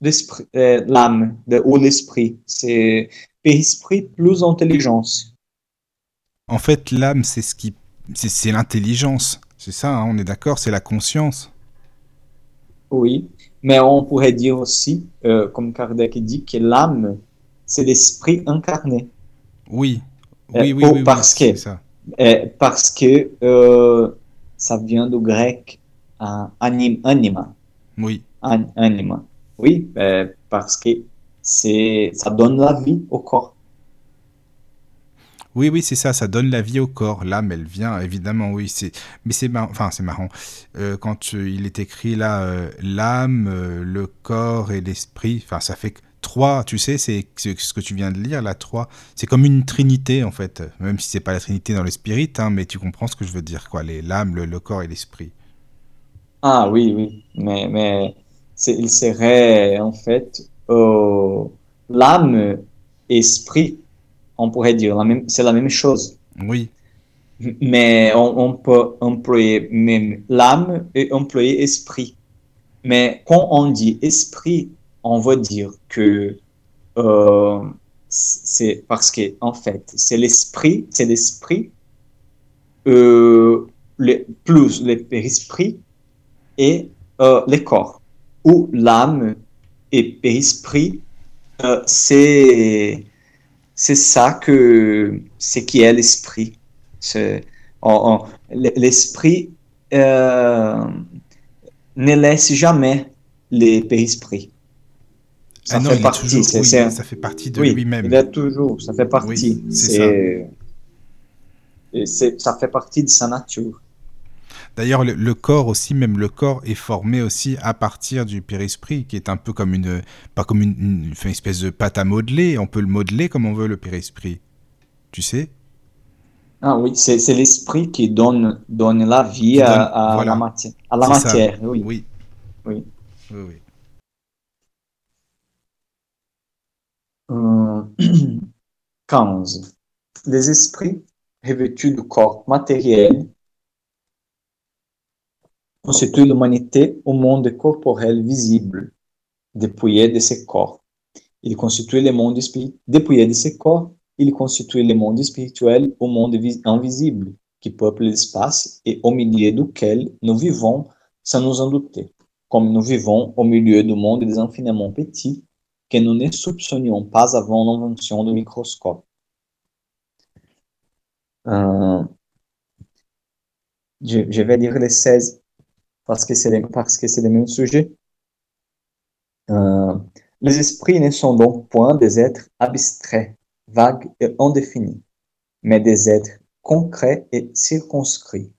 l'âme ou l'esprit. C'est esprit plus intelligence. En fait, l'âme, c'est ce qui, c'est l'intelligence. C'est ça, hein, on est d'accord, c'est la conscience. Oui, mais on pourrait dire aussi, euh, comme Kardec dit, que l'âme, c'est l'esprit incarné. Oui, oui, oui, oui, parce que, ça. Parce que euh, ça vient du grec anim, anima. Oui. anima. Oui, euh, parce que c'est ça donne la vie au corps. Oui, oui, c'est ça, ça donne la vie au corps. L'âme, elle vient, évidemment, oui. C'est, mais c'est marrant, enfin, c'est marrant. Euh, quand il est écrit là, l'âme, le corps et l'esprit, enfin, ça fait trois, tu sais, c'est ce que tu viens de lire, là, trois. C'est comme une trinité, en fait. Même si c'est pas la trinité dans le spirit, hein, mais tu comprends ce que je veux dire, quoi. L'âme, le, corps et l'esprit. Ah, oui, oui. Mais, mais il serait, en fait, l'âme, esprit, on pourrait dire, c'est la même chose. Oui. Mais on, peut employer même l'âme et employer esprit. Mais quand on dit esprit, on veut dire que euh, c'est parce que en fait c'est l'esprit, c'est l'esprit euh, plus le périsprit et euh, le corps. Ou l'âme et périsprit, c'est c'est ça que c'est qui est l'esprit. L'esprit ne laisse jamais les périsprit. Ça, ah fait partie, ça fait partie de lui-même. Il est toujours, ça fait partie. c'est ça. ça fait partie de sa nature. D'ailleurs, le, corps aussi, même le corps est formé aussi à partir du périsprit, qui est un peu comme une, pas comme une, espèce de pâte à modeler. On peut le modeler comme on veut le périsprit. Tu sais? Ah oui, c'est l'esprit qui donne, donne la vie à, la matière. À la matière, oui. Oui. Oui. oui, 15. Euh, *clears throat* les esprits revêtus du corps matériel constitue l'humanité au monde corporel visible, dépouillé de ses corps. Il constitue le monde dépouillé de ses corps, il constitue le monde spirituel au monde invisible, qui peuple l'espace et au milieu duquel nous vivons sans nous en douter, comme nous vivons au milieu du monde des infiniment petits nous ne soupçonnions pas avant l'invention du microscope. Euh, je, vais lire les 16 parce que c'est le même sujet. Euh, les esprits ne sont donc point des êtres abstraits, vagues et indéfinis, mais des êtres concrets et circonscrits,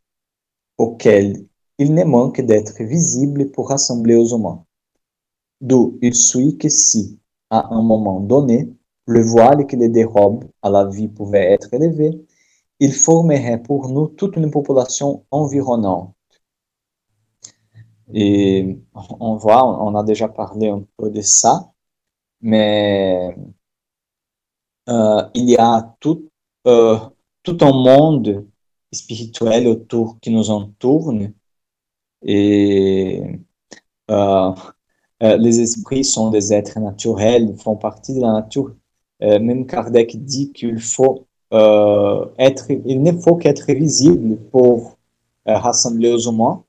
auxquels il ne manque d'être visibles pour rassembler aux humains. D'où il suit que si, à un moment donné, le voile qui les dérobe à la vie pouvait être élevé, il formerait pour nous toute une population environnante. Et on voit, on a déjà parlé un peu de ça, mais euh, il y a tout, euh, tout un monde spirituel autour qui nous entoure et euh, les esprits sont des êtres naturels, font partie de la nature. même Kardec dit qu'il faut être, il ne faut qu'être visible pour rassembler aux humains.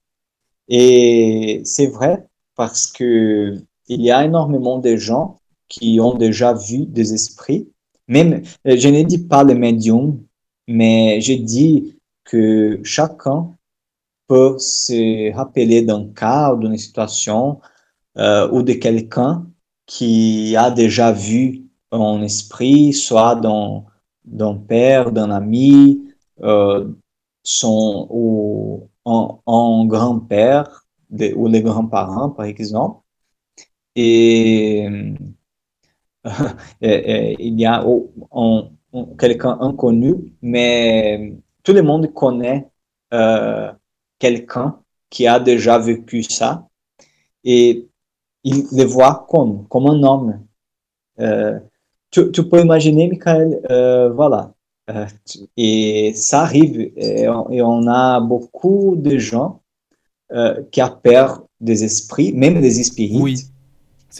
Et c'est vrai parce que il y a énormément de gens qui ont déjà vu des esprits. Même, euh, je ne dis pas les médiums, mais je dis que chacun peut se rappeler d'un cas ou d'une situation euh, ou de quelqu'un qui a déjà vu un esprit, soit d'un père, d'un ami, euh, son, ou en, grand-père ou les grands-parents, par exemple. Et, *laughs* il y a quelqu'un inconnu, mais tout le monde connaît euh, quelqu'un qui a déjà vécu ça et il le voit comme, comme un homme. Euh, tu, peux imaginer, Michael, euh, voilà, euh, et ça arrive, et on, a beaucoup de gens qui ont peur des esprits, même des esprits oui,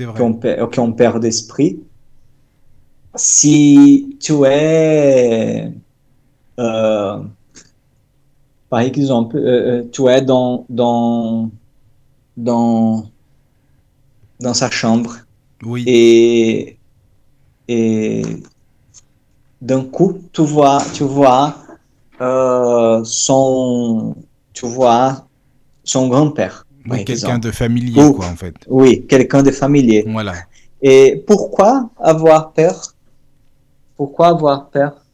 vrai. Qui, ont, qui ont peur d'esprit. Si tu es, par exemple, tu es dans, dans, dans, dans sa chambre oui. et, et d'un coup, tu vois, tu vois euh, son, tu vois son grand-père. quelqu'un de familier, quoi, en fait. Oui, quelqu'un de familier. Voilà. Et pourquoi avoir peur? Pourquoi avoir peur?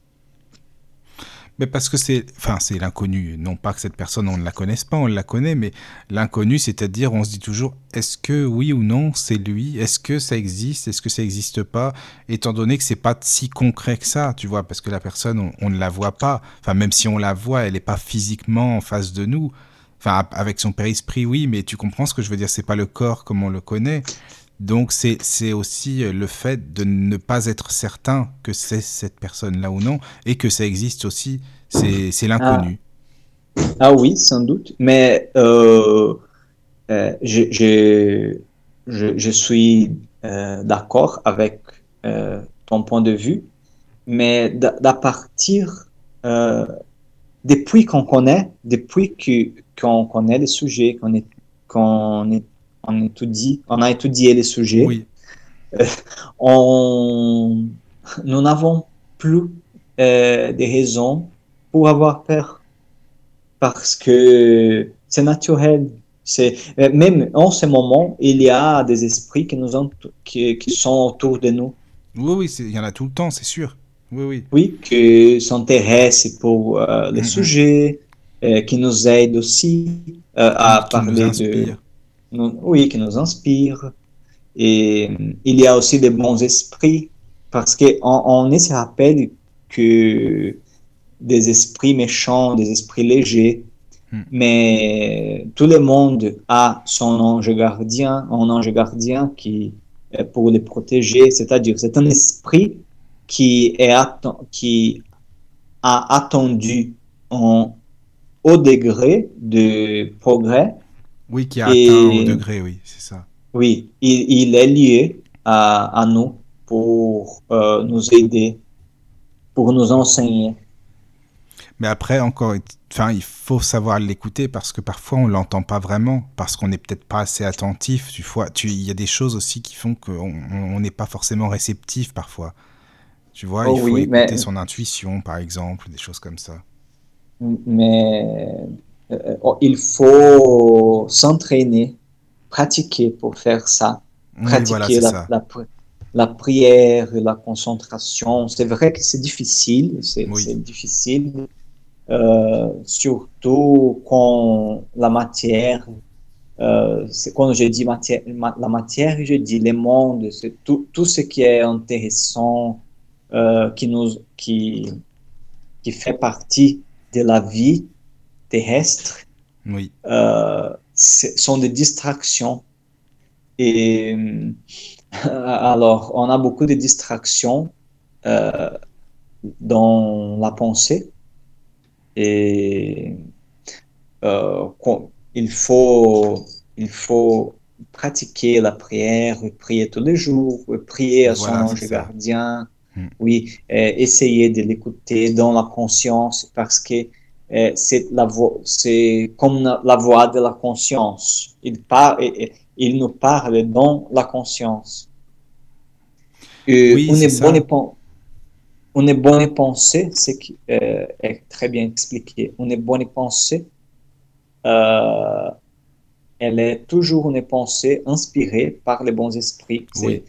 Mais parce que c'est, enfin, c'est l'inconnu. Non pas que cette personne, on ne la connaisse pas, on la connaît, mais l'inconnu, c'est-à-dire, on se dit toujours, est-ce que oui ou non, c'est lui? Est-ce que ça existe? Est-ce que ça n'existe pas? Étant donné que c'est pas si concret que ça, tu vois, parce que la personne, on, ne la voit pas. Enfin, même si on la voit, elle n'est pas physiquement en face de nous. Enfin, avec son père-esprit, oui, mais tu comprends ce que je veux dire. C'est pas le corps comme on le connaît. Donc c'est aussi euh, le fait de ne pas être certain que c'est cette personne-là ou non, et que ça existe aussi, c'est l'inconnu. Ah. ah. oui, sans doute, mais euh, euh, je, je, je, suis d'accord avec ton point de vue, mais d'à partir, depuis qu'on connaît, depuis qu'on connaît le sujet, qu'on est, qu'on est on, étudie, on a étudié les sujets. Oui. Euh, on, nous n'avons plus euh, des raisons pour avoir peur parce que c'est naturel. C'est euh, même en ce moment, il y a des esprits qui nous ont, qui, qui sont autour de nous. Oui, oui, il y en a tout le temps, c'est sûr. Oui, oui. Oui, qui s'intéressent pour euh, les sujets, qui nous aident aussi à parler de oui, qui nous inspire. Et il y a aussi des bons esprits, parce qu'on on se rappelle que des esprits méchants, des esprits légers, hmm. mais tout le monde a son ange gardien, un ange gardien qui est pour les protéger, c'est-à-dire c'est un esprit qui, est qui a attendu un haut degré de progrès oui, qui a atteint au degré, oui, c'est ça. Oui, il, est lié à, nous pour euh, nous aider, pour nous enseigner. Mais après, encore, enfin, il faut savoir l'écouter parce que parfois on l'entend pas vraiment, parce qu'on n'est peut-être pas assez attentif. Tu vois, tu, il y a des choses aussi qui font qu'on n'est pas forcément réceptif parfois. Tu vois, il oh faut écouter son intuition, par exemple, des choses comme ça. Mais euh, oh, il faut s'entraîner, pratiquer pour faire ça. Pratiquer la, la, prière, la concentration. C'est vrai que c'est difficile, c'est difficile, euh, surtout quand la matière, euh, quand je dis matière, la matière, je dis le monde, c'est tout, tout, ce qui est intéressant, qui, nous, qui, qui fait partie de la vie terrestre, oui. Euh, sont des distractions. Et alors, on a beaucoup de distractions dans la pensée. Et il faut, il faut pratiquer la prière, prier tous les jours, prier à son ange gardien, hmm. oui, euh, essayer de l'écouter dans la conscience parce que euh, c'est la c'est comme la voix de la conscience. Il parle, il nous parle dans la conscience. Euh, oui, on, est bon on est bon penser, c'est très bien expliqué. On est bon penser euh, elle est toujours une pensée inspirée par les bons esprits. Oui.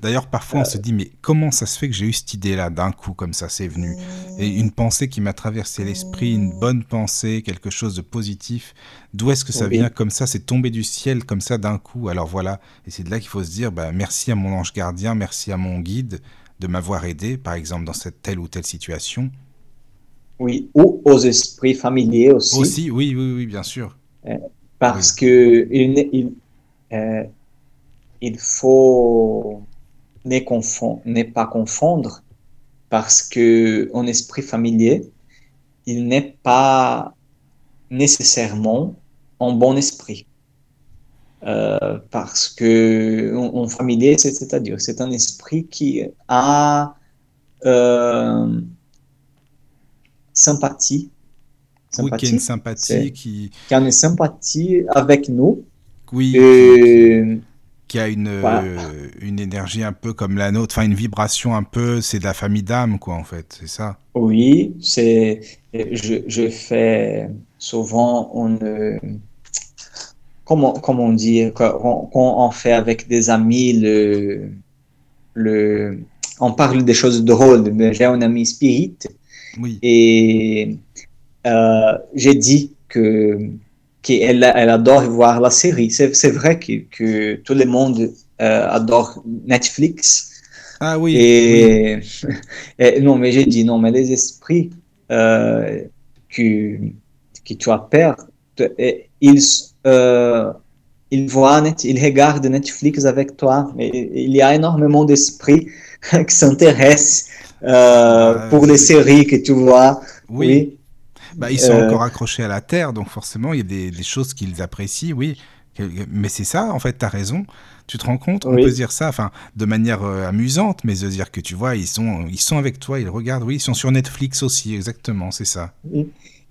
D'ailleurs, parfois, on se dit, mais comment ça se fait que j'ai eu cette idée-là d'un coup, comme ça, c'est venu Et une pensée qui m'a traversé l'esprit, une bonne pensée, quelque chose de positif. D'où est-ce que ça vient comme ça C'est tombé du ciel comme ça d'un coup. Alors voilà, et c'est de là qu'il faut se dire, bah, merci à mon ange gardien, merci à mon guide de m'avoir aidé, par exemple, dans cette telle ou telle situation. Oui, ou aux esprits familiers aussi. Aussi, oui, oui, oui, bien sûr. Euh, parce que il, il, euh, il faut ne pas confondre parce que un esprit familier, il n'est pas nécessairement un bon esprit. Euh, parce que un, familier, c'est-à-dire, c'est un esprit qui a euh, sympathie oui, qui a une sympathie, qui... qui a une sympathie avec nous. Oui. Qui, a une, euh, une énergie un peu comme la nôtre, enfin une vibration un peu, c'est de la famille d'âme, quoi, en fait, c'est ça? Oui, c'est. Je, je, fais souvent on comment, comment on dit, quand, on fait avec des amis le. le on parle des choses drôles. J'ai un ami spirit. Oui. Et euh, j'ai dit que qu'elle elle adore voir la série. C'est vrai que, que, tout le monde euh, adore Netflix. Ah oui. *laughs* Et, non, mais j'ai dit non, mais les esprits euh, que, que tu as peur, ils, euh, ils voient, net, ils regardent Netflix avec toi. il y a énormément d'esprits *laughs* qui s'intéressent ah, pour les séries que tu vois. oui. Bah, ils sont euh, encore accrochés à la terre, donc forcément, il y a des, choses qu'ils apprécient, oui. Mais c'est ça, en fait, tu as raison. Tu te rends compte On peut dire ça enfin, de manière euh, amusante, mais de dire que tu vois, ils sont, ils sont avec toi, ils regardent, oui, ils sont sur Netflix aussi, exactement, c'est ça.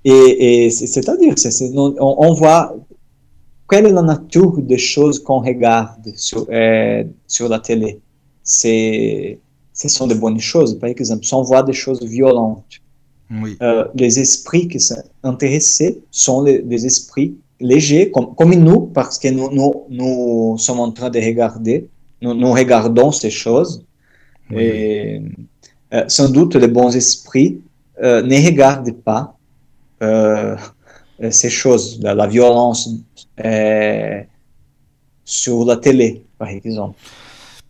Et, c'est-à-dire, on, on, voit quelle est la nature des choses qu'on regarde sur, euh, sur la télé. Ce sont de bonnes choses. Par exemple, si on voit des choses violentes, euh, les esprits qui sont intéressés sont les, esprits légers, comme, comme, nous, parce que nous, nous, nous, sommes en train de regarder, nous, nous regardons ces choses. Et euh, sans doute, les bons esprits euh, ne regardent pas ces choses, la, la violence sur la télé, par exemple.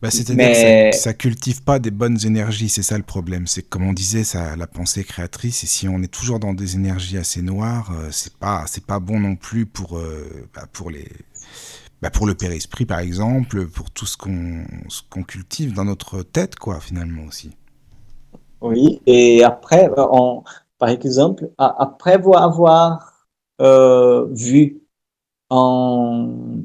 Bah, C'est-à-dire que ça, cultive pas des bonnes énergies, c'est ça le problème. C'est comme on disait, ça, la pensée créatrice. Et si on est toujours dans des énergies assez noires, euh, c'est pas, c'est pas bon non plus pour, euh, bah, pour les, bah, pour le père-esprit par exemple, pour tout ce qu'on, qu'on cultive dans notre tête, quoi, finalement aussi. Oui. Et après, euh, on, par exemple, après avoir vu en,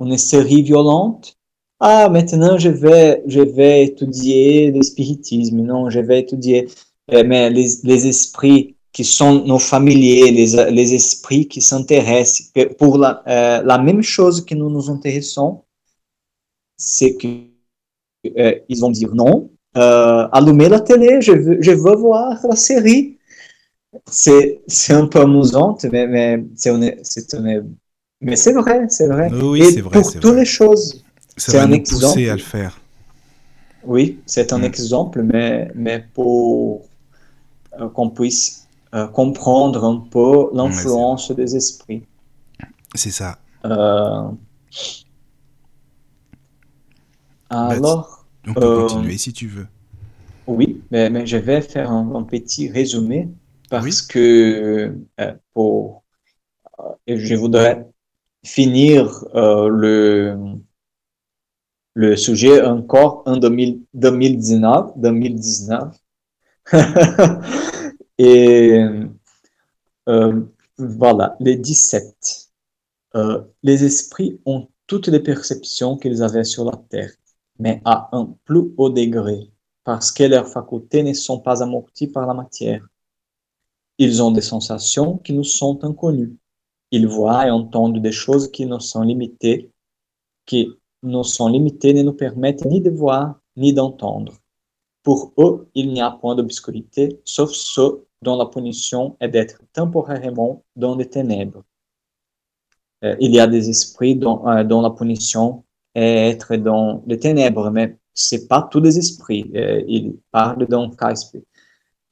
une série violente ah, maintenant je vais, je vais étudier le spiritisme, non, je vais étudier euh, mais les, les, esprits qui sont nos familiers, les, les esprits qui s'intéressent pour la, euh, la, même chose que nous nous intéressons, c'est qu'ils euh, ils vont dire non, allumez la télé, je veux, je veux voir la série. C'est un peu amusant, mais, mais c'est mais c'est vrai, c'est vrai. Oui, c'est vrai. Pour toutes les choses. Ça va un nous exemple. pousser à le faire. Oui, c'est un exemple, mais, mais pour euh, qu'on puisse euh, comprendre un peu l'influence des esprits. C'est ça. Euh, bah, alors. On peut continuer si tu veux. Oui, mais, mais je vais faire un, petit résumé parce que pour, je voudrais finir le, le sujet encore en 2019. 2019. *laughs* Et voilà, les 17. les esprits ont toutes les perceptions qu'ils avaient sur la Terre, mais à un plus haut degré, parce que leurs facultés ne sont pas amorties par la matière. Ils ont des sensations qui nous sont inconnues. Ils voient et entendent des choses qui nous sont limitées, qui nous sont limitées ne nous permettent ni de voir ni d'entendre. Pour eux, il n'y a point d'obscurité, sauf ceux dont la punition est d'être temporairement dans les ténèbres. Euh, il y a des esprits dont, euh, dont, la punition est être dans les ténèbres, mais c'est pas tous les esprits. Euh, il parle d'un cas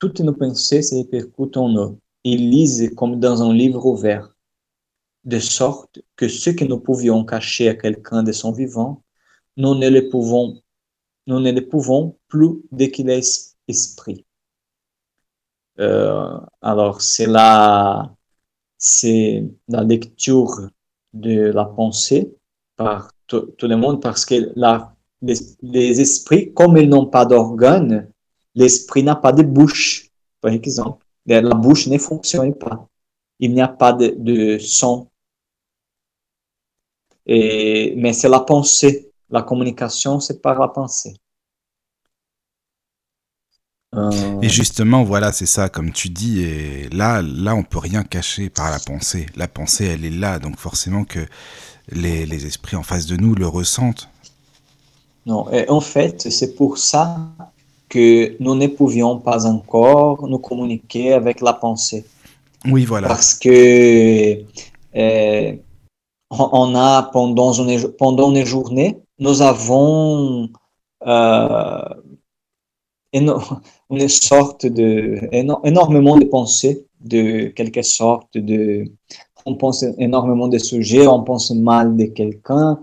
Toutes nos pensées se répercutent en eux. Ils lisent comme dans un livre ouvert, de sorte que ce que nous pouvions cacher à quelqu'un de son vivant, nous ne le pouvons, plus dès qu'il est esprit. Euh, alors, c'est la, lecture de la pensée par tout, le monde parce que les, esprits, comme ils n'ont pas d'organes, l'esprit n'a pas de bouche, par exemple. La bouche ne fonctionne pas. Il n'y a pas de, de son. Et, mais c'est la pensée. La communication, c'est par la pensée. Et justement, voilà, c'est ça, comme tu dis, et là, là, on peut rien cacher par la pensée. La pensée, elle est là, donc forcément que les, les esprits en face de nous le ressentent. Non, et en fait, c'est pour ça que nous ne pouvions pas encore nous communiquer avec la pensée. Oui, voilà. Parce que euh, on a pendant une, pendant une journée, nous avons euh, *laughs* une sorte de énormément de pensées de quelque sorte de on pense énormément de sujets on pense mal de quelqu'un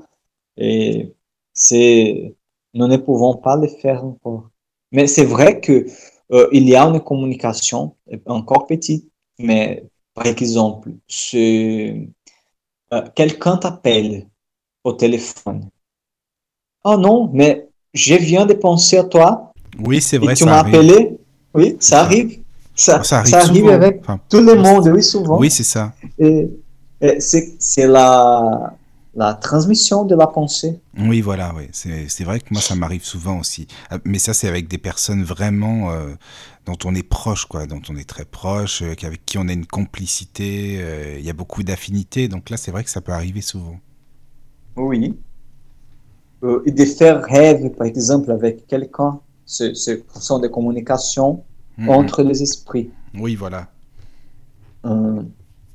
et c'est nous ne pouvons pas le faire encore mais c'est vrai que euh, il y a une communication encore petite mais par exemple euh, quelqu'un t'appelle au téléphone oh non mais je viens de penser à toi oui, c'est vrai. Et tu m'as appelé. Oui, ça, arrive. Ça, ça arrive, avec tout le monde, oui, souvent. Oui, c'est ça. Et, c'est la, la transmission de la pensée. Oui, voilà, oui. c'est vrai que moi, ça m'arrive souvent aussi. Ah, mais ça, c'est avec des personnes vraiment euh, dont on est proche, quoi, dont on est très proche, euh, avec qui on a une complicité, euh, il y a beaucoup d'affinités. Donc là, c'est vrai que ça peut arriver souvent. Oui. et de faire rêve, par exemple, avec quelqu'un ce, sont des communications mhm. entre les esprits. Oui, voilà.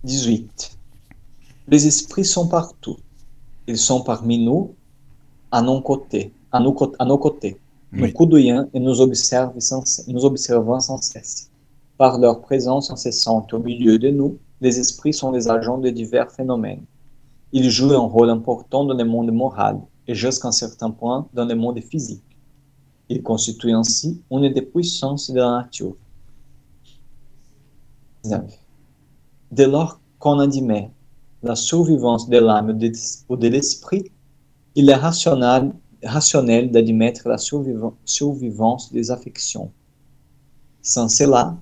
18. Les esprits sont partout. Ils sont parmi nous, à nos côtés, à nos, à nos côtés. Nous coudoyons et nous observons, sans, nous observons sans cesse. Par leur présence incessante au milieu de nous, les esprits sont les agents de divers phénomènes. Ils jouent un rôle important dans le monde moral et jusqu'à un certain point dans le monde physique. Il constitue ainsi une des puissances de la nature. Dès lors qu'on admet la survivance de l'âme ou de l'esprit, il est rationnel, rationnel d'admettre la survivance des affections. Sans cela,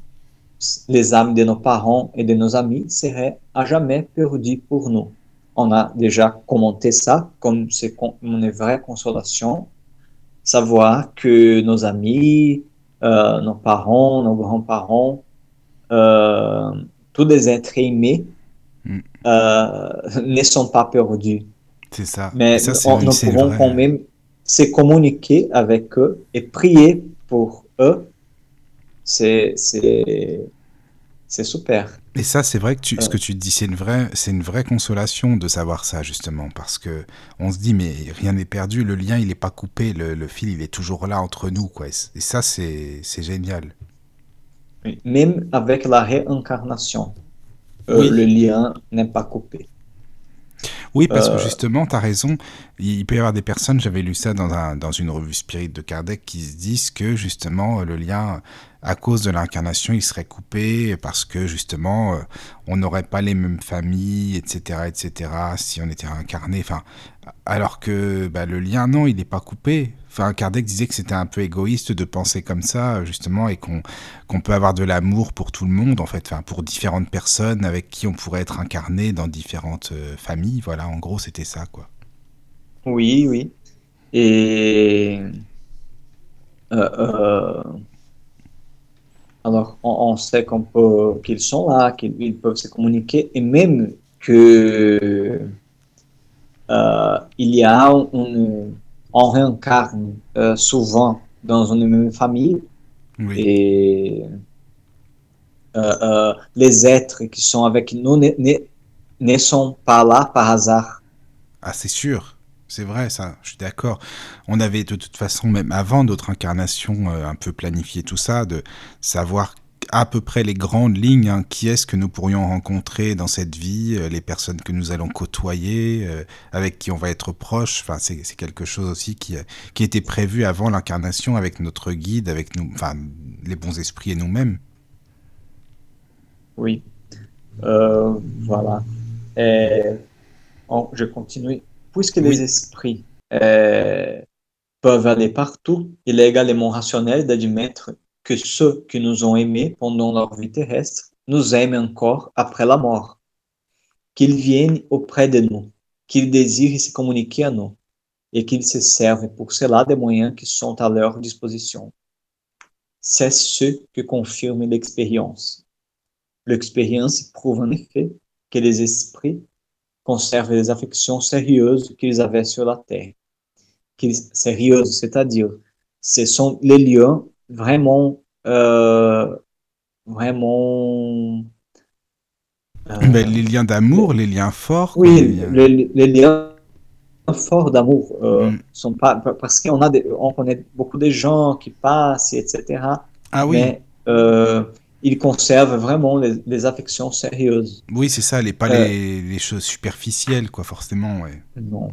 les âmes de nos parents et de nos amis seraient à jamais perdues pour nous. On a déjà commenté ça comme c'est une vraie consolation savoir que nos amis, euh, nos parents, nos grands-parents, euh, tous les êtres aimés mm. euh, ne sont pas perdus. C'est ça. Mais nous pouvons quand même se communiquer avec eux et prier pour eux. C'est super. Et ça, c'est vrai que tu, ce que tu dis, c'est une vraie, c'est une vraie consolation de savoir ça justement, parce que on se dit mais rien n'est perdu, le lien il n'est pas coupé, le, fil il est toujours là entre nous, quoi. Et ça, c'est, génial. Même avec la réincarnation, euh, le lien n'est pas coupé. Oui, parce que justement, tu as raison. Il peut y avoir des personnes, j'avais lu ça dans, un, dans une revue Spirit de Kardec, qui se disent que justement, le lien à cause de l'incarnation, il serait coupé parce que justement, euh, on n'aurait pas les mêmes familles, etc., etc., si on était incarné. Enfin, alors que bah, le lien, non, il n'est pas coupé. Enfin, Kardec disait que c'était un peu égoïste de penser comme ça, justement, et qu'on peut avoir de l'amour pour tout le monde, en fait, enfin, pour différentes personnes avec qui on pourrait être incarné dans différentes euh, familles. Voilà, en gros, c'était ça, quoi. Oui, oui. Et. Euh, alors, on, sait qu'on peut, qu'ils sont là, qu'ils peuvent se communiquer, et même que euh, il y a une, on réincarne euh, souvent dans une même famille, et euh, les êtres qui sont avec nous ne, ne sont pas là par hasard. Ah, c'est sûr. C'est vrai, ça, je suis d'accord. On avait de toute façon, même avant d'autres incarnations, euh, un peu planifié tout ça, de savoir à peu près les grandes lignes, hein, qui est-ce que nous pourrions rencontrer dans cette vie, euh, les personnes que nous allons côtoyer, euh, avec qui on va être proche? Enfin, c'est quelque chose aussi qui, qui était prévu avant l'incarnation avec notre guide, avec nous, enfin, les bons esprits et nous-mêmes. Oui. voilà. Et, je continue puisque les esprits euh, peuvent aller partout, il est également rationnel d'admettre que ceux qui nous ont aimés pendant leur vie terrestre nous aiment encore après la mort, qu'ils viennent auprès de nous, qu'ils désirent se communiquer à nous et qu'ils se servent pour cela des moyens qui sont à leur disposition. C'est ce que confirme l'expérience. L'expérience prouve en effet que les esprits conservent les affections sérieuses qu'ils avaient sur la terre. Sérieuses, c'est-à-dire, ce sont les liens vraiment, euh, vraiment. Euh, ben, les liens d'amour, les liens forts. Oui, les liens, forts d'amour euh, mm. sont pas parce qu'on a des, on connaît beaucoup de gens qui passent, etc. Ah oui. Mais, ils conservent vraiment les, affections sérieuses. Oui, c'est ça, les, pas euh, les, choses superficielles, quoi, forcément. Ouais. Non.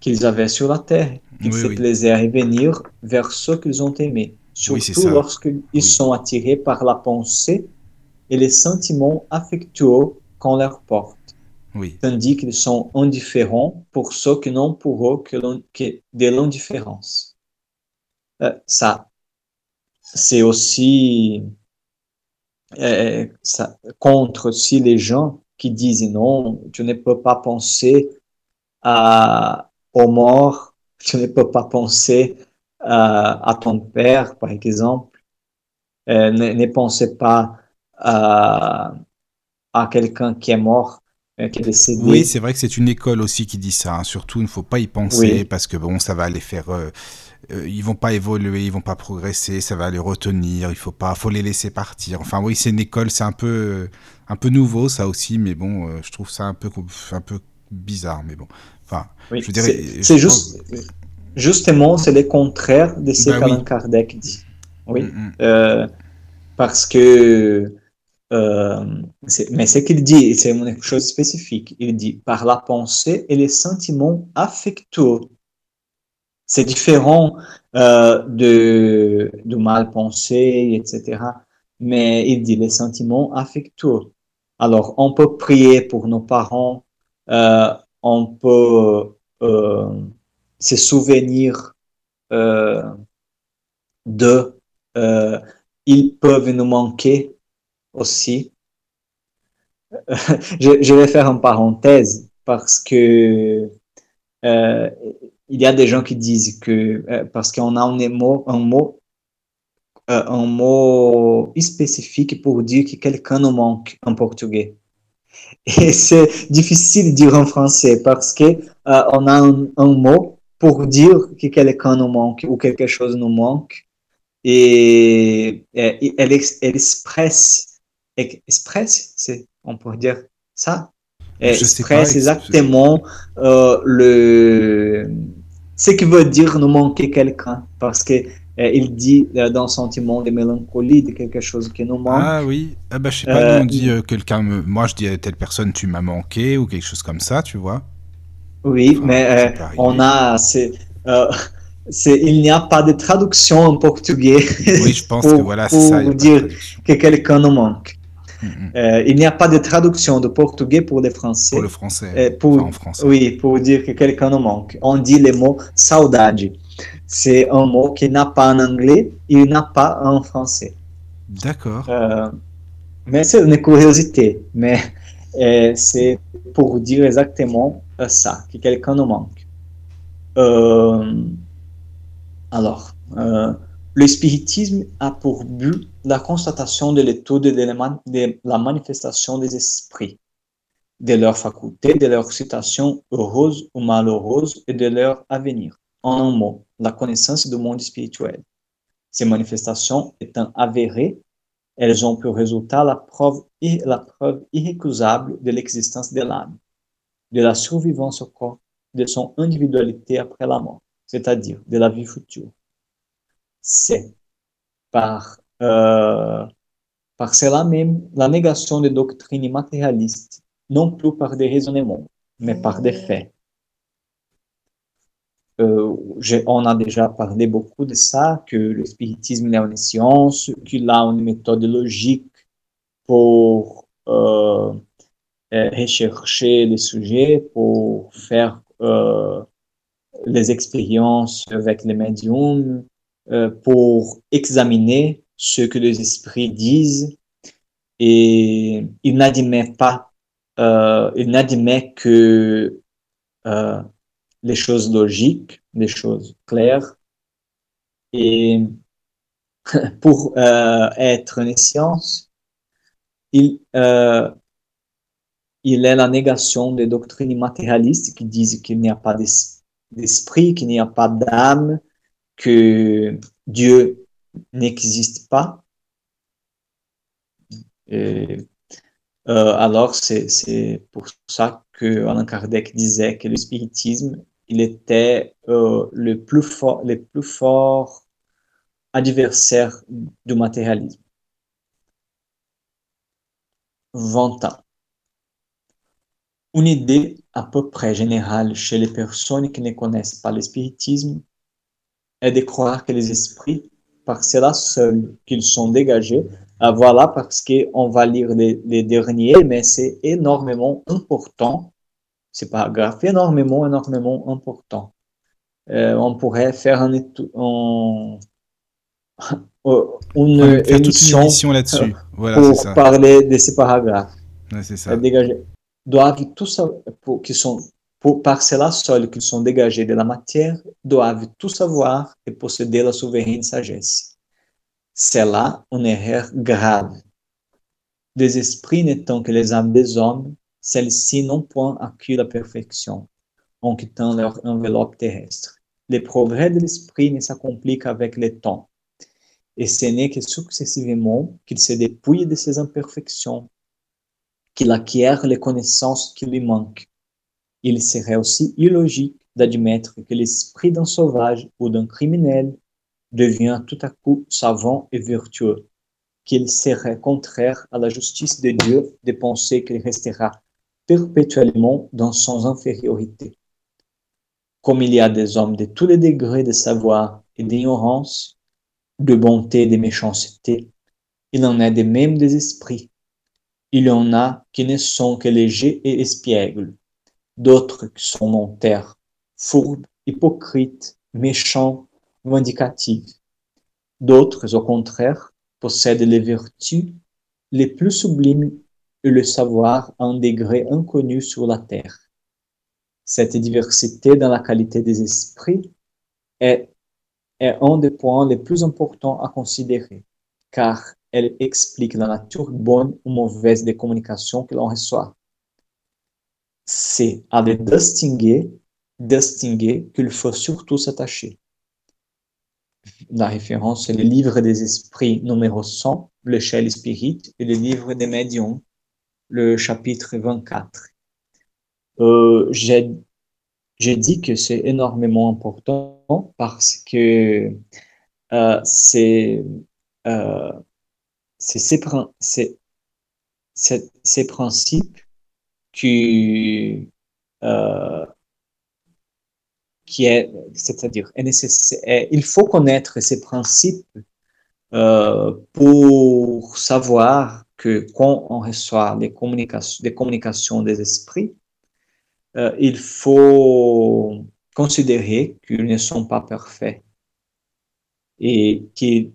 Qu'ils avaient sur la terre, qu'ils se plaisaient à revenir vers ceux qu'ils ont aimés, surtout lorsqu'ils sont attirés par la pensée et les sentiments affectueux qu'on leur porte. Oui. Tandis qu'ils sont indifférents pour ceux qui n'ont pour eux que, de l'indifférence. Euh, ça, c'est aussi euh, ça, contre aussi les gens qui disent non, tu ne peux pas penser à, aux morts, tu ne peux pas penser à, à ton père, par exemple, euh, ne, ne, pensez pas à, à quelqu'un qui est mort. Euh, qui est décédé. Oui, c'est vrai que c'est une école aussi qui dit ça. Hein. Surtout, il ne faut pas y penser parce que bon, ça va les faire euh, ils vont pas évoluer, ils vont pas progresser, ça va les retenir, il faut pas, faut les laisser partir. Enfin oui, c'est une école, c'est un peu, euh, un peu nouveau ça aussi, mais bon, euh, je trouve ça un peu, un peu bizarre, mais bon. Enfin, je dirais. C'est juste, justement, c'est le contraire de ce bah qu'Alain Kardec dit. Oui, mm, mm. parce que. mais ce qu'il dit, c'est une chose spécifique. Il dit par la pensée et les sentiments affectueux c'est différent euh, de, de mal penser, etc. Mais il dit les sentiments affectueux. Alors, on peut prier pour nos parents, euh, on peut euh, se souvenir euh, de, euh, ils peuvent nous manquer aussi. *laughs* je, vais faire une parenthèse parce que euh, il y a des gens qui disent que euh, parce qu'on a un mot, un mot, un mot spécifique pour dire que quelqu'un nous manque en portugais. Et *laughs* c'est difficile de dire en français parce que on a un, mot pour dire que quelqu'un nous manque ou quelque chose nous manque. Et, et elle, elle expresse, expresse, c'est, on pourrait dire ça, expresse exactement euh, le ce qui veut dire nous manquer quelqu'un parce que euh, il dit euh, dans sentiment de mélancolie de quelque chose qui nous manque. Ah oui, ah bah, je sais pas, on dit quelqu'un, moi je dis à telle personne tu m'as manqué ou quelque chose comme ça, tu vois. Oui, mais on a, c'est, il n'y a pas de traduction en portugais. Oui, je pense que voilà, c'est ça. Pour dire que quelqu'un nous manque. Mm, mm. Euh, il n'y a pas de traduction de portugais pour le français. Pour le français. Euh, pour, en français. Oui, pour dire que quelqu'un nous manque. On dit le mot saudade. C'est un mot qui n'a pas en anglais, il n'a pas en français. D'accord. Euh, mais c'est une curiosité. Mais c'est pour dire exactement ça, que quelqu'un nous manque. alors, le spiritisme a pour but la constatation de l'étude de la manifestation des esprits, de leurs facultés, de leurs situations heureuses ou malheureuses et de leur avenir. En un mot, la connaissance du monde spirituel. Ces manifestations étant avérées, elles ont pour résultat la preuve, la preuve irrécusable de l'existence de l'âme, de la survivance au corps, de son individualité après la mort, c'est-à-dire de la vie future c'est par, euh, par cela même la négation des doctrines matérialistes, non plus par des raisonnements, mais par des faits. Euh, on a déjà parlé beaucoup de ça, que le spiritisme est une science, qu'il a une méthode logique pour euh, rechercher les sujets, pour faire les expériences avec les médiums, euh, pour examiner ce que les esprits disent et il n'admet pas, euh, il n'admet que euh, les choses logiques, les choses claires. Et *laughs* pour être une science, il, il est la négation des doctrines matérialistes qui disent qu'il n'y a pas d'esprit, qu'il n'y a pas d'âme, que Dieu n'existe pas. Euh, alors, c'est pour ça que Alain Kardec disait que le spiritisme, il était euh, le plus fort, adversaire du matérialisme. 20 ans. Une idée à peu près générale chez les personnes qui ne connaissent pas le spiritisme est de croire que les esprits, par cela seul qu'ils sont dégagés, ah, voilà, parce qu'on va lire les, derniers, mais c'est énormément important. C'est pas grave, énormément, énormément important. Euh, on pourrait faire un, *laughs* euh, une, émission, là-dessus. Voilà, pour parler de ces paragraphes. c'est ça. Doivent tous pour, qui sont par cela seul qu'ils sont dégagés de la matière, doivent tout savoir et posséder la souveraine sagesse. C'est là une erreur grave. Des esprits n'étant que les âmes des hommes, celles-ci n'ont point acquis la perfection en quittant leur enveloppe terrestre. Les progrès de l'esprit ne s'accomplissent qu'avec le temps. Et ce n'est que successivement qu'il se dépouille de ses imperfections, qu'il acquiert les connaissances qui lui manquent il serait aussi illogique d'admettre que l'esprit d'un sauvage ou d'un criminel devient tout à coup savant et vertueux, qu'il serait contraire à la justice de Dieu de penser qu'il restera perpétuellement dans son infériorité. Comme il y a des hommes de tous les degrés de savoir et d'ignorance, de bonté et de méchanceté, il en a des mêmes des esprits. Il y en a qui ne sont que légers et espiègles, d'autres qui sont montaires, fourbes, hypocrites, méchants, vindicatifs. D'autres, au contraire, possèdent les vertus les plus sublimes et le savoir à un degré inconnu sur la terre. Cette diversité dans la qualité des esprits est, est un des points les plus importants à considérer, car elle explique la nature bonne ou mauvaise des communications que l'on reçoit c'est à les distinguer, distinguer qu'il faut surtout s'attacher. La référence, c'est le livre des esprits numéro 100, le Shell Spirit, et le livre des médiums, le chapitre 24. Euh, j'ai, dit que c'est énormément important parce que euh, c'est, euh, c'est ces principes qui, euh, qui est, c'est-à-dire, il faut connaître ces principes euh, pour savoir que quand on reçoit des communications, des communications des esprits, euh, il faut considérer qu'ils ne sont pas parfaits et qu'ils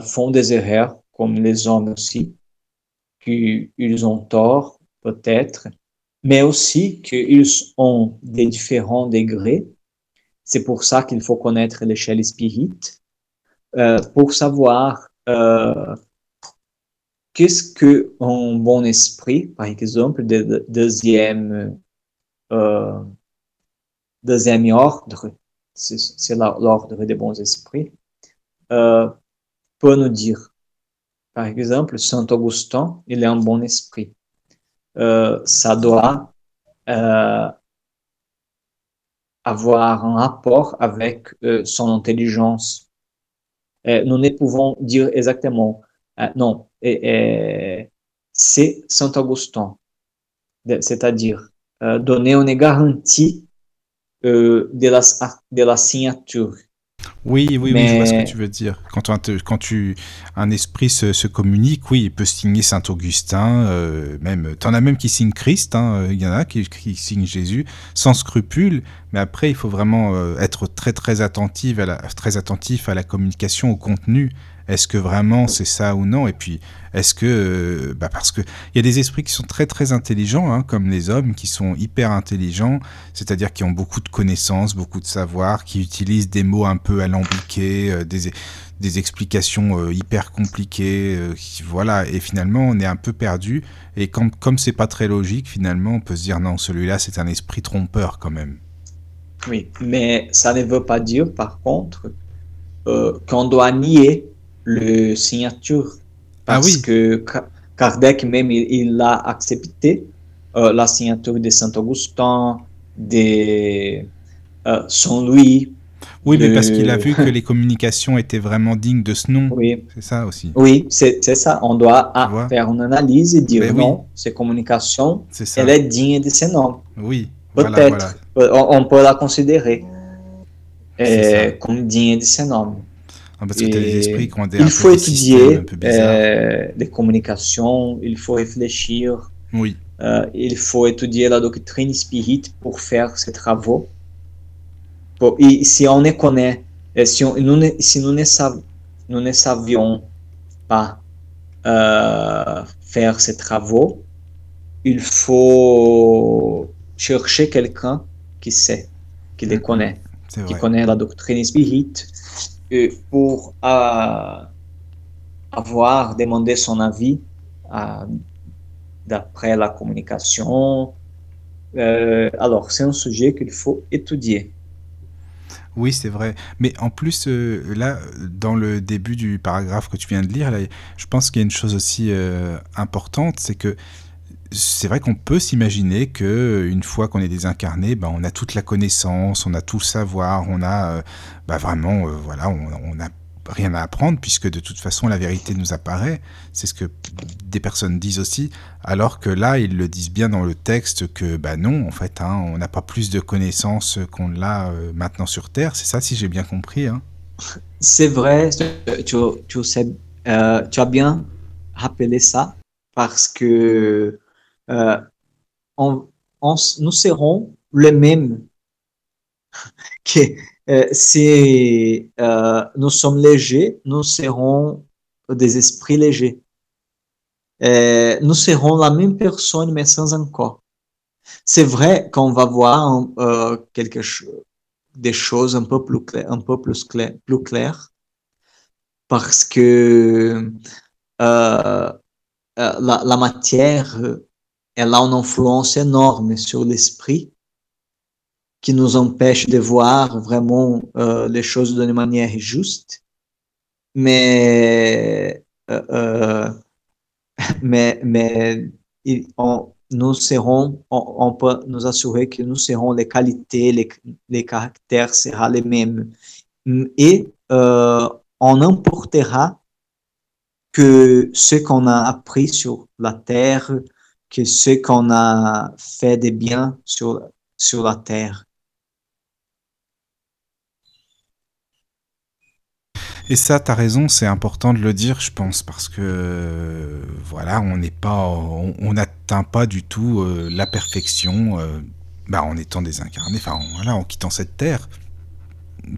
font des erreurs comme les hommes aussi, qu'ils ont tort peut-être, mais aussi qu'ils ont des différents degrés. C'est pour ça qu'il faut connaître l'échelle spirite euh, pour savoir euh, qu'est-ce que un bon esprit, par exemple, de, deuxième euh, deuxième ordre, c'est l'ordre des bons esprits, peut nous dire. Par exemple, Saint Augustin, il est un bon esprit. Euh, ça doit euh, avoir un rapport avec euh, son intelligence. nous ne pouvons dire exactement, non, c'est Saint Augustin, c'est-à-dire donner une garantie de, la, de la signature oui, oui, oui, je vois ce que tu veux dire. Quand, quand tu, un esprit se, se, communique, oui, il peut signer Saint-Augustin, euh, même, t'en as même qui signent Christ, hein, il y en a qui, qui signent Jésus, sans scrupule, mais après, il faut vraiment euh, être très, très attentif à la, très attentif à la communication, au contenu. Est-ce que vraiment c'est ça ou non? Et puis, est-ce que, euh, bah parce que il y a des esprits qui sont très très intelligents, hein, comme les hommes, qui sont hyper intelligents, c'est-à-dire qui ont beaucoup de connaissances, beaucoup de savoir, qui utilisent des mots un peu alambiqués, euh, des des explications euh, hyper compliquées, voilà. Et finalement, on est un peu perdu. Et comme comme c'est pas très logique, finalement, on peut se dire non, celui-là, c'est un esprit trompeur quand même. Oui, mais ça ne veut pas dire, par contre, qu'on doit nier le signature. Ah parce que Kardec même, il l'a accepté, euh, la signature de Saint-Augustin, de euh, Saint-Louis. Oui, mais parce qu'il a vu que *laughs* les communications étaient vraiment dignes de ce nom. Oui. C'est ça aussi. Oui, c'est ça. On doit faire une analyse et dire ben non, ces communications, elle est digne de ce nom. Oui. Peut-être. On, peut la considérer euh, comme digne de ce nom. Ah, parce que tu as des esprits qui ont des Il faut étudier euh, les communications, il faut réfléchir. Oui. Euh, il faut étudier la doctrine spirite pour faire ces travaux. Pour, et si on ne connaît, si, on, nous, ne, si nous, ne sav, nous ne savions pas euh, faire ces travaux, il faut chercher quelqu'un qui sait, qui les connaît, qui connaît la doctrine spirite pour euh, avoir demandé son avis euh, d'après la communication. Euh, alors, c'est un sujet qu'il faut étudier. Oui, c'est vrai. Mais en plus, là, dans le début du paragraphe que tu viens de lire, je pense qu'il y a une chose aussi importante, c'est que c'est vrai qu'on peut s'imaginer que une fois qu'on est désincarné, ben, on a toute la connaissance, on a tout le savoir, on a ben, vraiment, euh, voilà, on n'a rien à apprendre puisque de toute façon la vérité nous apparaît. C'est ce que des personnes disent aussi, alors que là ils le disent bien dans le texte que ben non, en fait, hein, on n'a pas plus de connaissances qu'on l'a euh, maintenant sur Terre. C'est ça, si j'ai bien compris. Hein. C'est vrai, tu, sais, euh, tu as bien rappelé ça parce que euh, nous serons les mêmes *laughs* que euh, si euh, nous sommes légers, nous serons des esprits légers. nous serons la même personne, mais sans un corps. C'est vrai qu'on va voir quelque chose, des choses un peu plus claires, un peu plus claires, plus claires parce que la, matière elle a une influence énorme sur l'esprit qui nous empêche de voir vraiment euh, les choses d'une manière juste. Mais, euh, euh *laughs* mais, mais on, nous serons, on, peut nous assurer que nous serons les qualités, les, caractères seront les mêmes. Et on emportera que ce qu'on a appris sur la terre, que ce qu'on a fait de bien sur, sur la terre. Et ça, tu as raison, c'est important de le dire, je pense, parce que voilà, on n'est pas, on n'atteint pas du tout euh, la perfection euh, bah, en étant désincarné, enfin voilà, en quittant cette terre.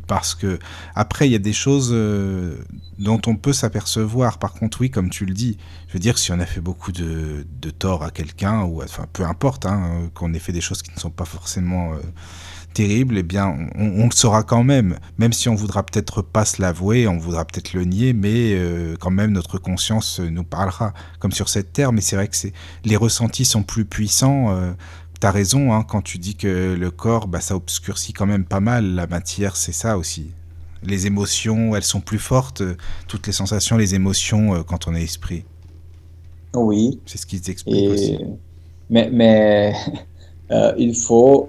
Parce que après, il y a des choses euh, dont on peut s'apercevoir. Par contre, oui, comme tu le dis, je veux dire, si on a fait beaucoup de, de tort à quelqu'un, ou enfin, peu importe, hein, qu'on ait fait des choses qui ne sont pas forcément terrible, eh bien, on, le saura quand même, même si on voudra peut-être pas se l'avouer, on voudra peut-être le nier, mais euh, quand même notre conscience nous parlera, comme sur cette terre. Mais c'est vrai que les ressentis sont plus puissants. Euh, tu as raison hein, quand tu dis que le corps, bah, ça obscurcit quand même pas mal. La matière, c'est ça aussi. Les émotions, elles sont plus fortes. toutes les sensations, les émotions euh, quand on est esprit. Oui. C'est ce qui t'explique aussi. Mais, mais *laughs* il faut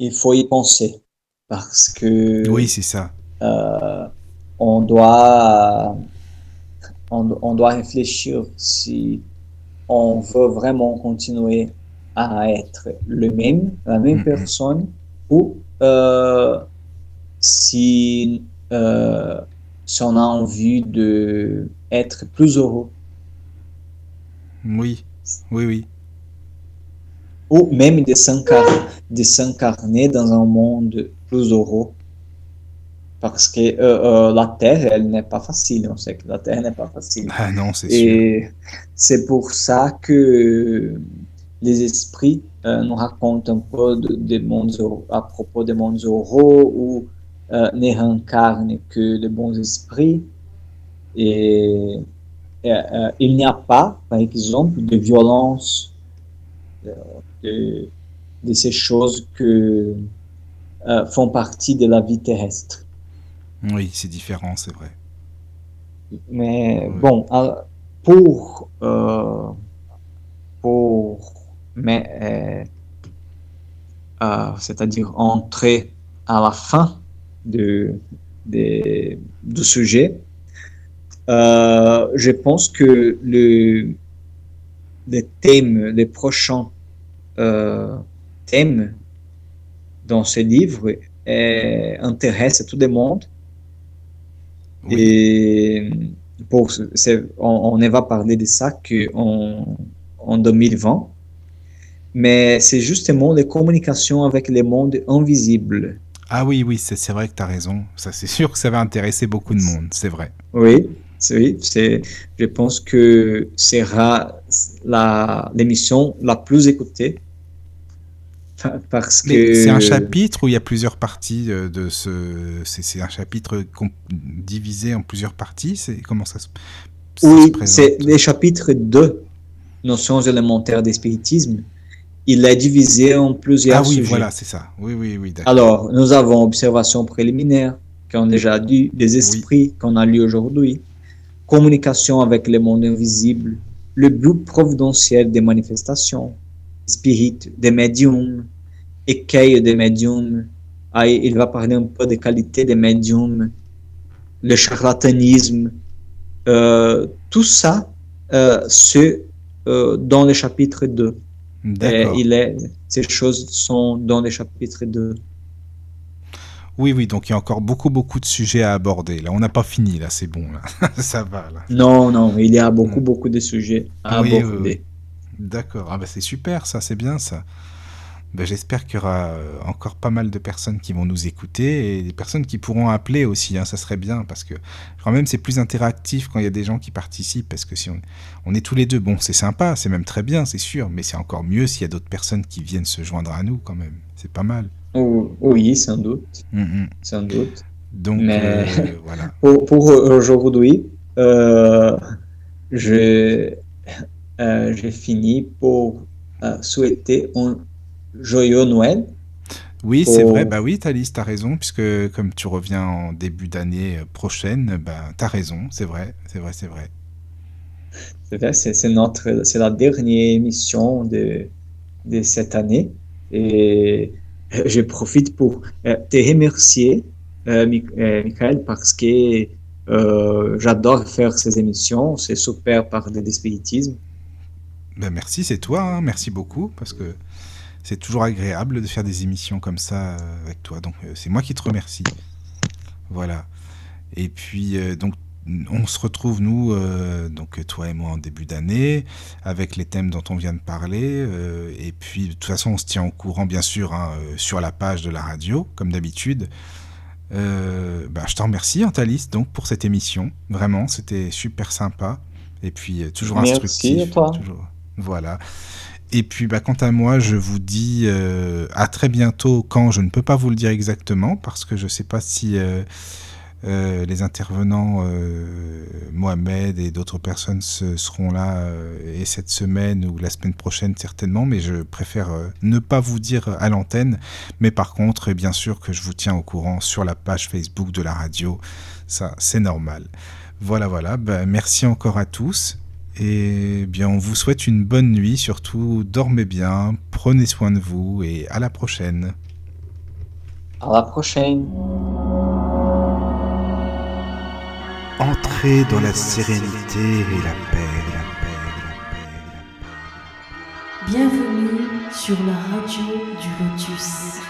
il faut y penser parce que oui c'est ça euh, on doit on, doit réfléchir si on veut vraiment continuer à être le même la même personne ou euh, si euh, si on a envie de être plus heureux oui oui oui ou même de s'incarner dans un monde plus heureux. Parce que euh, la Terre, elle n'est pas facile. On sait que la Terre n'est pas facile. Ah non, c'est Et c'est pour ça que les esprits euh, nous racontent un peu de, de mondes à propos des mondes heureux ou ne réincarnent que de bons esprits. Et, et il n'y a pas, par exemple, de violence de, de ces choses que euh, font partie de la vie terrestre. Oui, c'est différent, c'est vrai. Mais bon, pour, euh, pour mais, euh, c'est-à-dire entrer à la fin de, de, du sujet, je pense que le, les thèmes, les prochains euh, thèmes dans ce livre intéressent tout le monde. Et pour, on, on, va parler de ça en, en 2020. Mais c'est justement les communications avec les mondes invisibles. Ah oui, oui, c'est vrai que tu as raison. Ça, c'est sûr que ça va intéresser beaucoup de monde, c'est vrai. Oui, oui, c'est, je pense que sera l'émission la, plus écoutée. Parce que. C'est un chapitre où il y a plusieurs parties de ce. C'est un chapitre divisé en plusieurs parties. C'est comment ça se. oui, c'est les chapitres 2, notions élémentaires d'espiritisme. Il est divisé en plusieurs. Ah oui, voilà, c'est ça. Oui, oui, oui. Alors, nous avons observation préliminaire qu'on a déjà dit, des esprits qu'on a lu aujourd'hui, communication avec le monde invisible, le but providentiel des manifestations, spirit des médiums, écueil des médiums. Aí il va parler un peu des qualités des médiums, le charlatanisme, euh, tout ça, euh, c'est euh, dans le chapitre 2. Et il est, ces choses sont dans le chapitre 2. Oui, oui, donc il y a encore beaucoup, beaucoup de sujets à aborder. Là, on n'a pas fini, là, c'est bon, là. *laughs* ça va, là. Non, non, il y a beaucoup, beaucoup de sujets à aborder. D'accord, ah bah c'est super, ça, c'est bien, ça. Ben, J'espère qu'il y aura euh, encore pas mal de personnes qui vont nous écouter et des personnes qui pourront appeler aussi, hein, ça serait bien, parce que quand même c'est plus interactif quand il y a des gens qui participent, parce que si on, on est tous les deux, bon, c'est sympa, c'est même très bien, c'est sûr, mais c'est encore mieux s'il y a d'autres personnes qui viennent se joindre à nous quand même, c'est pas mal. Oh, oui, sans doute. Mm Sans doute. Donc, Mais euh, *laughs* voilà. Pour, pour aujourd'hui, euh, j'ai euh, fini pour euh, souhaiter un joyeux Noël. Oui, c'est vrai, bah oui, Thalys, t'as raison, puisque comme tu reviens en début d'année prochaine, bah, t'as raison, c'est vrai, c'est vrai, c'est vrai. C'est vrai, c'est notre, c'est la dernière émission de, de cette année. Et je profite pour euh, te remercier, euh, euh, Michael, parce que j'adore faire ces émissions. C'est super parler de spiritisme. Ben merci, c'est toi. Hein. merci beaucoup parce que c'est toujours agréable de faire des émissions comme ça avec toi. Donc c'est moi qui te remercie. Voilà. Et puis, donc, on se retrouve, nous, donc toi et moi, en début d'année, avec les thèmes dont on vient de parler. et puis, de toute façon, on se tient au courant, bien sûr, hein, sur la page de la radio, comme d'habitude. Bah, je te remercie, Antalis, donc, pour cette émission. Vraiment, c'était super sympa. Et puis, toujours instructif. Merci à toi. Voilà. Et puis, bah, quant à moi, je vous dis euh, à très bientôt quand je ne peux pas vous le dire exactement parce que je ne sais pas si euh, euh, les intervenants, Mohamed et d'autres personnes seront là et cette semaine ou la semaine prochaine certainement, mais je préfère ne pas vous dire à l'antenne. Mais par contre, bien sûr que je vous tiens au courant sur la page Facebook de la radio. Ça, c'est normal. Voilà, voilà. Bah, merci encore à tous. Et bien, on vous souhaite une bonne nuit, surtout dormez bien, prenez soin de vous et à la prochaine. À la prochaine. Entrez dans la sérénité et la paix, la paix, la paix, la paix. Bienvenue sur la radio du Lotus.